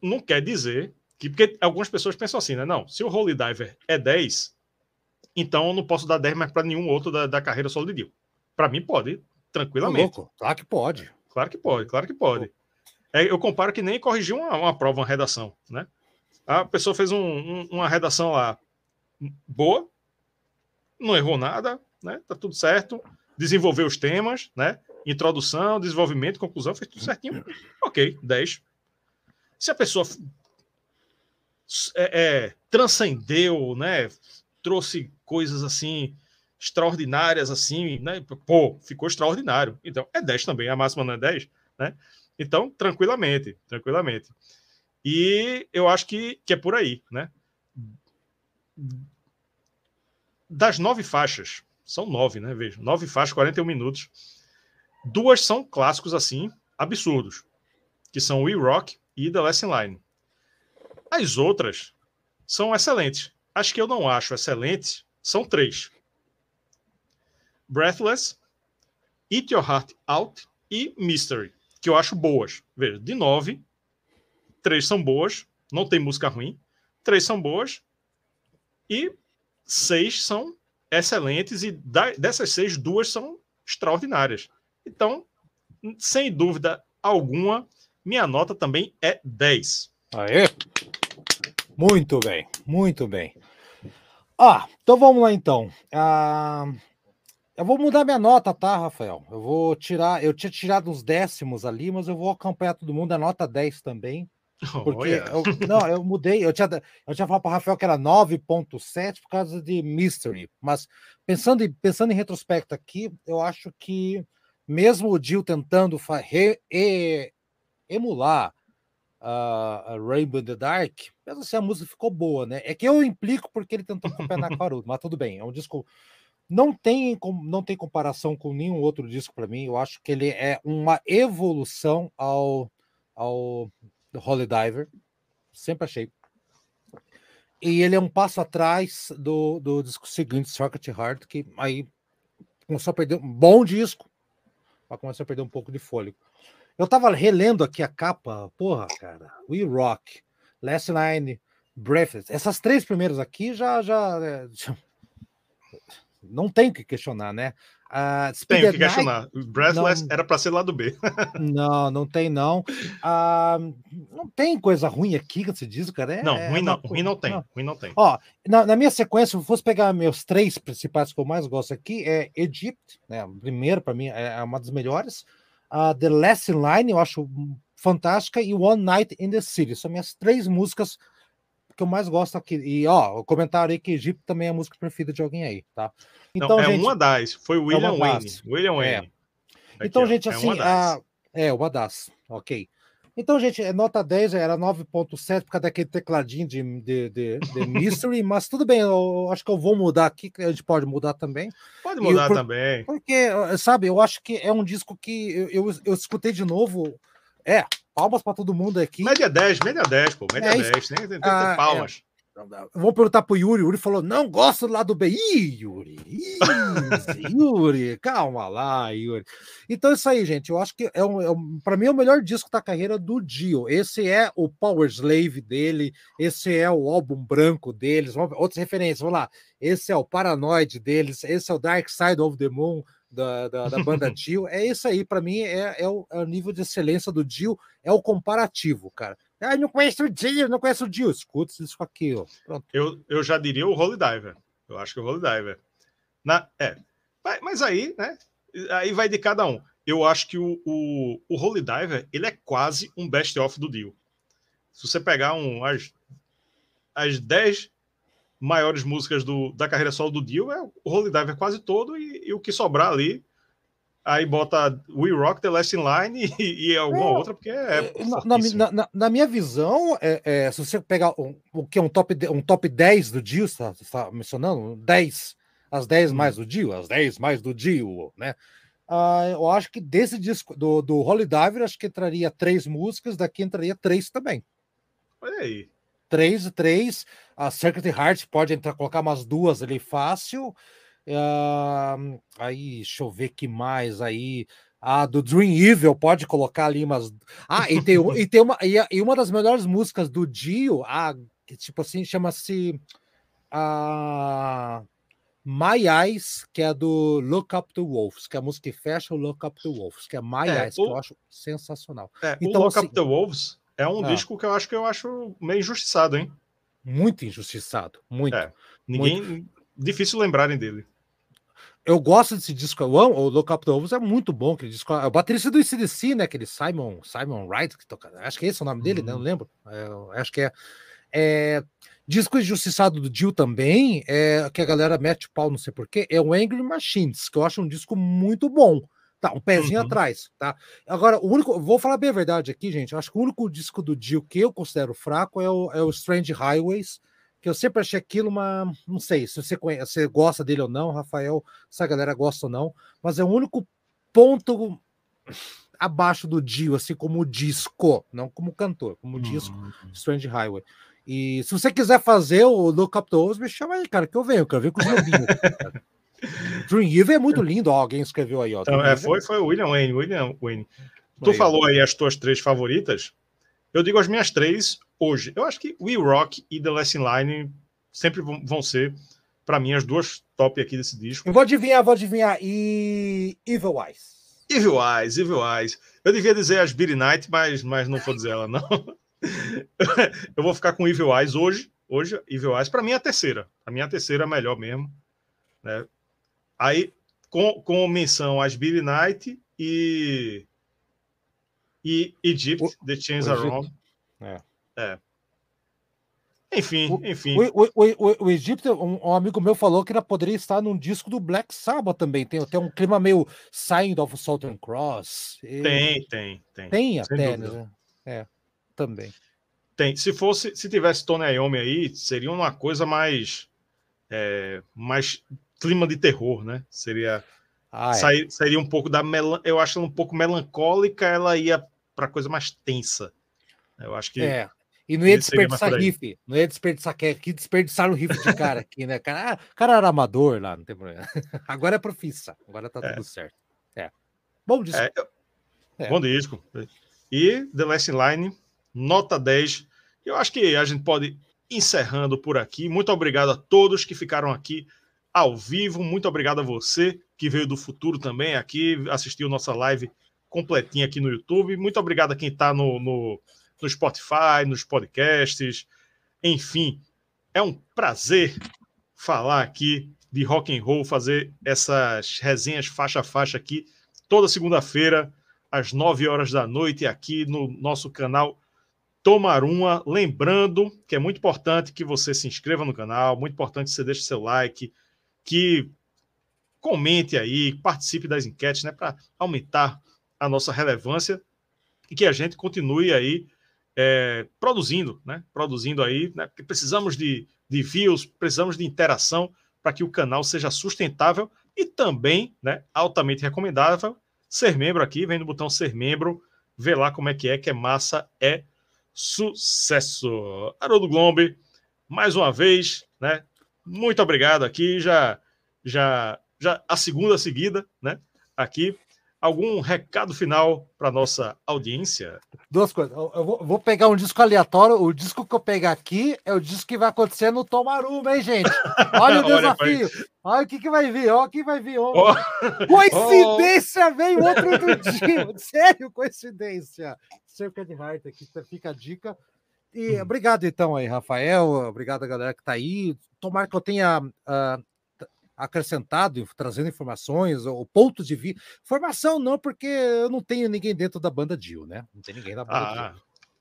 não quer dizer que. Porque algumas pessoas pensam assim, né? Não, se o Holy Diver é 10, então eu não posso dar 10 mais para nenhum outro da, da carreira solo de Dio. Para mim, pode, tranquilamente. Louco. Claro que pode. Claro que pode, claro que pode. É, eu comparo que nem corrigir uma, uma prova, uma redação, né? A pessoa fez um, um, uma redação lá boa, não errou nada, né? Tá tudo certo. Desenvolveu os temas, né? Introdução, desenvolvimento, conclusão, fez tudo certinho. Ok, 10. Se a pessoa é, é, transcendeu, né? Trouxe coisas assim extraordinárias, assim, né? Pô, ficou extraordinário. Então, é 10 também, a máxima não é 10, né? Então, tranquilamente, tranquilamente. E eu acho que, que é por aí, né? Das nove faixas, são nove, né? Veja, nove faixas, 41 minutos. Duas são clássicos assim, absurdos, que são We Rock e The Lesson Line. As outras são excelentes. As que eu não acho excelentes são três: Breathless, Eat Your Heart Out e Mystery, que eu acho boas. Veja, de nove, três são boas, não tem música ruim, três são boas e seis são excelentes e dessas seis, duas são extraordinárias. Então, sem dúvida alguma, minha nota também é 10. Aê! Muito bem, muito bem. Ah, então vamos lá então. Ah, eu vou mudar minha nota, tá, Rafael? Eu vou tirar, eu tinha tirado uns décimos ali, mas eu vou acompanhar todo mundo, a nota 10 também. [LAUGHS] Porque eu, não, eu mudei, eu tinha, eu tinha falado para o Rafael que era 9.7 por causa de Mystery, mas pensando em, pensando em retrospecto aqui, eu acho que mesmo o Jill tentando re, e, emular a Rainbow in the Dark, mesmo assim a música ficou boa, né? É que eu implico porque ele tentou copiar na [LAUGHS] Carudo, mas tudo bem, é um disco não tem, não tem comparação com nenhum outro disco para mim. Eu acho que ele é uma evolução ao, ao Holy Diver. Sempre achei. E ele é um passo atrás do, do disco seguinte, Circuit Heart, que aí começou a perder um bom disco, mas começou a perder um pouco de fôlego. Eu tava relendo aqui a capa, porra, cara. We Rock, Last Line, Breathless. Essas três primeiras aqui já, já, já não tem o que questionar, né? Uh, tem o que questionar. Night, Breathless não, era para ser lá do B. [LAUGHS] não, não tem não. Uh, não tem coisa ruim aqui que você diz, cara. É, não, ruim, é não, ruim não tem. Não. Ruim não tem. Ó, na, na, minha sequência, se eu fosse pegar meus três principais que eu mais gosto aqui, é Egypt, né? Primeiro para mim é, é uma das melhores. Uh, the Last Line eu acho fantástica e One Night in the City. São minhas três músicas que eu mais gosto aqui. E, ó, o comentário aí que Egito também é a música preferida de alguém aí, tá? Então, Não, é gente, uma das. Foi o William é Wayne. William Wayne. É. Aqui, então, ó, gente, é assim. A, é, uma das. Ok. Então, gente, é nota 10 era 9.7 por causa daquele tecladinho de, de, de, de [LAUGHS] Mystery, mas tudo bem, eu acho que eu vou mudar aqui, a gente pode mudar também. Pode mudar por, também. Porque, sabe, eu acho que é um disco que eu, eu, eu escutei de novo. É, Palmas para todo mundo aqui. Média 10, média 10, pô. Média é 10. Tem, tem, tem ah, palmas. É. Vamos perguntar pro Yuri. O Yuri falou: não gosto do lado B. Ih, Yuri, Ih, [LAUGHS] Yuri, calma lá, Yuri. Então, é isso aí, gente. Eu acho que é, um, é um para mim é o melhor disco da carreira do Dio. Esse é o Power Slave dele, esse é o álbum branco deles. Outras referências, vamos lá. Esse é o Paranoid deles, esse é o Dark Side of the Moon da, da, da banda [LAUGHS] Dio. É isso aí, para mim, é, é, o, é, o, nível de excelência do Dio, é o comparativo, cara. Ah, não conheço o Dio, não conheço o Dio. Escuta isso aqui, ó. Pronto. Eu, eu já diria o Holy Diver. Eu acho que o Holy Diver. Na, é. Mas aí, né? Aí vai de cada um. Eu acho que o, o, o Holy Diver, ele é quase um best-of do Dio. Se você pegar um, as, as 10 maiores músicas do, da carreira solo do Dio é o Holy Diver quase todo e, e, o que sobrar ali aí bota We Rock, The Last in Line e, e alguma é, outra, porque é. é na, na, na, na, minha visão, é, é, se você pegar um, o que é um top, um top 10 do Dio, você está tá mencionando? 10, as 10 hum. mais do Dio, as 10 mais do Dio, né? Uh, eu acho que desse disco do, do Holy Diver, acho que entraria três músicas, daqui entraria três também. Olha aí. Três e três. A Circuit Heart pode entrar, colocar umas duas ali fácil. Uh, aí, deixa eu ver que mais aí. A do Dream Evil pode colocar ali umas. Ah, e tem, e tem uma, e, e uma das melhores músicas do Dio, a, que, tipo assim, chama-se a My Eyes, que é do Look Up to Wolves, que é a música que fecha o Look Up to Wolves, que é My é, Eyes, o, que eu acho sensacional. É, então, o Look assim, Up to Wolves é um ah, disco que eu acho que eu acho meio injustiçado, hein? Muito injustiçado, muito. É, ninguém. Muito. Difícil lembrarem dele. Eu gosto desse disco, eu amo, o Look Up to Wolves é muito bom, aquele disco. É o baterista do ICDC, né? Aquele Simon, Simon Wright, que toca. Acho que é esse o nome dele, uhum. né? Não uhum. lembro. É, acho que é. é Disco injustiçado do Dio também, é, que a galera mete pau, não sei porquê, é o Angry Machines, que eu acho um disco muito bom. Tá, um pezinho uhum. atrás, tá? Agora, o único, vou falar bem a verdade aqui, gente. Eu acho que o único disco do Dio que eu considero fraco é o, é o Strange Highways, que eu sempre achei aquilo uma. Não sei se você, conhece, você gosta dele ou não, Rafael, se a galera gosta ou não, mas é o único ponto abaixo do Dio, assim como disco, não como cantor, como uhum. disco, Strange Highway. E se você quiser fazer o Look Up to me chama aí, cara, que eu venho, eu quero ver com os lobinhos. [LAUGHS] Dream Evil é muito lindo, ó, alguém escreveu aí, ó. Então, é, foi, foi o William Wayne, William Wayne. Tu aí, falou aí as tuas três favoritas. Eu digo as minhas três hoje. Eu acho que We Rock e The Last Line sempre vão ser, para mim, as duas top aqui desse disco. Eu vou adivinhar, vou adivinhar. E Evil Eyes. Evil Eyes, Evil Eyes. Eu devia dizer as Beat Night, mas, mas não vou dizer ela, não. [LAUGHS] eu vou ficar com Evil Eyes hoje. Hoje, Evil Eyes, para mim é a terceira. A minha terceira é melhor mesmo. Né? Aí, com, com menção às Billy Knight e. E Egypt, o, The Chains Are Wrong. É. é. Enfim, enfim. O, o, o, o Egito, um, um, amigo meu falou que ele poderia estar num disco do Black Sabbath também. Tem, tem um clima meio Sign of Southern Cross. Tem, tem, tem. Tem até, né? É também. Tem. Se fosse, se tivesse Tony Iommi aí, seria uma coisa mais, é, mais clima de terror, né? Seria ah, é. seria um pouco da melan... eu acho ela um pouco melancólica, ela ia para coisa mais tensa. Eu acho que é. E não ia desperdiçar riff, não ia desperdiçar que desperdiçar o riff de cara aqui, né? Cara, ah, cara era amador lá, não tem problema. [LAUGHS] Agora é profissa, agora tá é. tudo certo. É. Bom disco. É, é. Bom disco. E The Last Line nota 10. Eu acho que a gente pode encerrando por aqui. Muito obrigado a todos que ficaram aqui ao vivo. Muito obrigado a você que veio do futuro também aqui, assistiu nossa live completinha aqui no YouTube. Muito obrigado a quem está no, no, no Spotify, nos podcasts. Enfim, é um prazer falar aqui de rock and roll, fazer essas resenhas faixa a faixa aqui toda segunda-feira às 9 horas da noite aqui no nosso canal tomar uma. Lembrando que é muito importante que você se inscreva no canal, muito importante que você deixe seu like, que comente aí, participe das enquetes, né, para aumentar a nossa relevância e que a gente continue aí é, produzindo, né, produzindo aí, né, porque precisamos de, de views, precisamos de interação para que o canal seja sustentável e também, né, altamente recomendável ser membro aqui, vem no botão ser membro, vê lá como é que é, que é massa, é sucesso. Haroldo Glombe, mais uma vez, né? Muito obrigado aqui, já, já, já a segunda seguida, né? Aqui. Algum recado final para nossa audiência? Duas coisas. Eu vou, vou, pegar um disco aleatório. O disco que eu pegar aqui é o disco que vai acontecer no Tomaruma, hein, gente? [LAUGHS] Olha o desafio. Olha o que, que vai vir. Olha o que vai vir. Oh. Coincidência, oh. veio outro do [LAUGHS] dia. Sério, coincidência. Circuit Heart aqui, fica a dica. E hum. obrigado então aí, Rafael. Obrigado a galera que tá aí. Tomara que eu tenha uh, acrescentado, trazendo informações, ou pontos de vista. Informação não, porque eu não tenho ninguém dentro da banda Dio, né? Não tem ninguém na banda ah.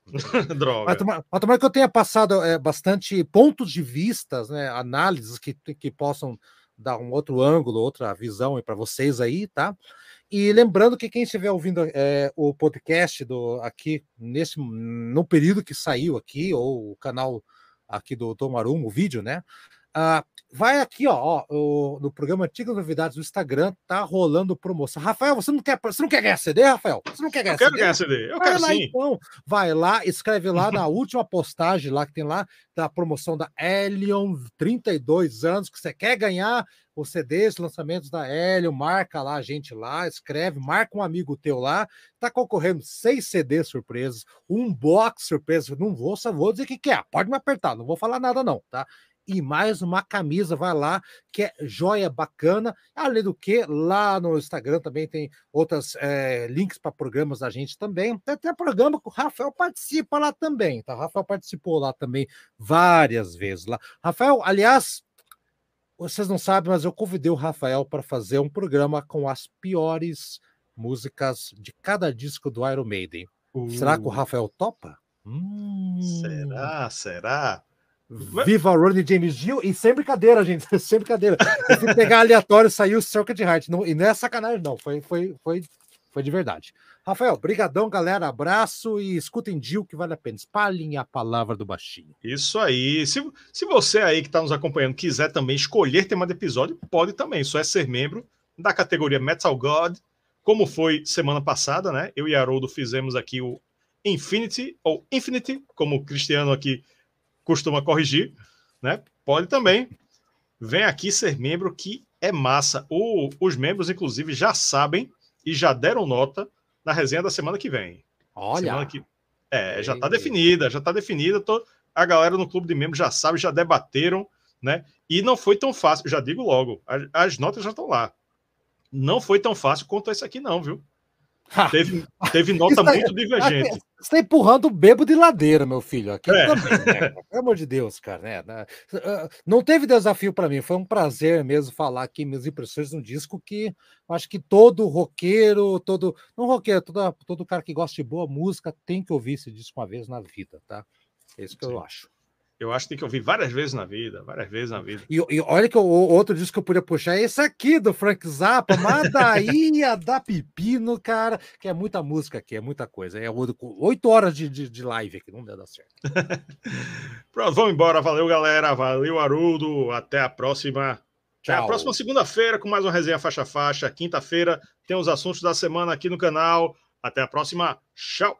[LAUGHS] Droga. Mas tomara, mas tomara que eu tenha passado é, bastante pontos de vistas, né, análises que, que possam dar um outro ângulo, outra visão para vocês aí, tá? E lembrando que quem estiver ouvindo é, o podcast do aqui nesse no período que saiu aqui ou o canal aqui do Tomarum, o vídeo, né? Uh, vai aqui, ó, ó no programa Antigas Novidades do Instagram, tá rolando promoção. Rafael, você não quer, você não quer ganhar CD, Rafael? Você não quer ganhar eu quero ganhar CD, eu vai quero lá, sim. Então, vai lá, escreve lá [LAUGHS] na última postagem lá que tem lá, da promoção da Helion, 32 anos, que você quer ganhar os CDs, lançamentos da Helion, marca lá a gente lá, escreve, marca um amigo teu lá, tá concorrendo seis CDs surpresas, um box surpresa, não vou, só vou dizer o que, que é, pode me apertar, não vou falar nada não, tá? E mais uma camisa, vai lá, que é joia bacana. Além do que, lá no Instagram também tem outros é, links para programas da gente também. Tem até programa que o Rafael participa lá também, tá? O Rafael participou lá também várias vezes lá. Rafael, aliás, vocês não sabem, mas eu convidei o Rafael para fazer um programa com as piores músicas de cada disco do Iron Maiden. Uh. Será que o uh. Rafael topa? Hum. Será? Será? Viva Ronnie James Dio e sem brincadeira, gente, [LAUGHS] sem brincadeira. Eu fui pegar aleatório saiu o Circuit Heart. Não, e não é sacanagem, não. Foi, foi, foi, foi de verdade. Rafael, brigadão, galera. Abraço e escutem Dio que vale a pena. Espalhem a palavra do baixinho. Isso aí. Se, se você aí que está nos acompanhando quiser também escolher tema de episódio, pode também. Só é ser membro da categoria Metal God, como foi semana passada, né? Eu e Haroldo fizemos aqui o Infinity, ou Infinity, como o Cristiano aqui costuma corrigir, né? Pode também. Vem aqui ser membro que é massa. O, os membros, inclusive, já sabem e já deram nota na resenha da semana que vem. Olha. Semana que... É, já está definida, já está definida. Tô... A galera no clube de membros já sabe, já debateram, né? E não foi tão fácil, já digo logo, as, as notas já estão lá. Não foi tão fácil quanto esse aqui, não, viu? Teve, teve nota muito divergente. Você está empurrando o bebo de ladeira, meu filho. Aqui é. também, né? Pelo amor de Deus, cara. Né? Ah, não teve desafio para mim, foi um prazer mesmo falar aqui minhas impressões no disco que acho que todo roqueiro, todo. Não roqueiro, todo, todo cara que gosta de boa música tem que ouvir esse disco uma vez na vida, tá? É isso que Sim. eu acho. Eu acho que tem que ouvir várias vezes na vida, várias vezes na vida. E, e olha que o, outro disco que eu podia puxar é esse aqui do Frank Zappa, ia [LAUGHS] dar pepino, cara, que é muita música aqui, é muita coisa. É oito horas de, de, de, live aqui, não deu dar certo. [LAUGHS] Pronto, vamos embora. Valeu, galera. Valeu, Haroldo. Até a próxima. Tchau. Até a próxima segunda-feira com mais uma resenha faixa faixa. Quinta-feira tem os assuntos da semana aqui no canal. Até a próxima. Tchau.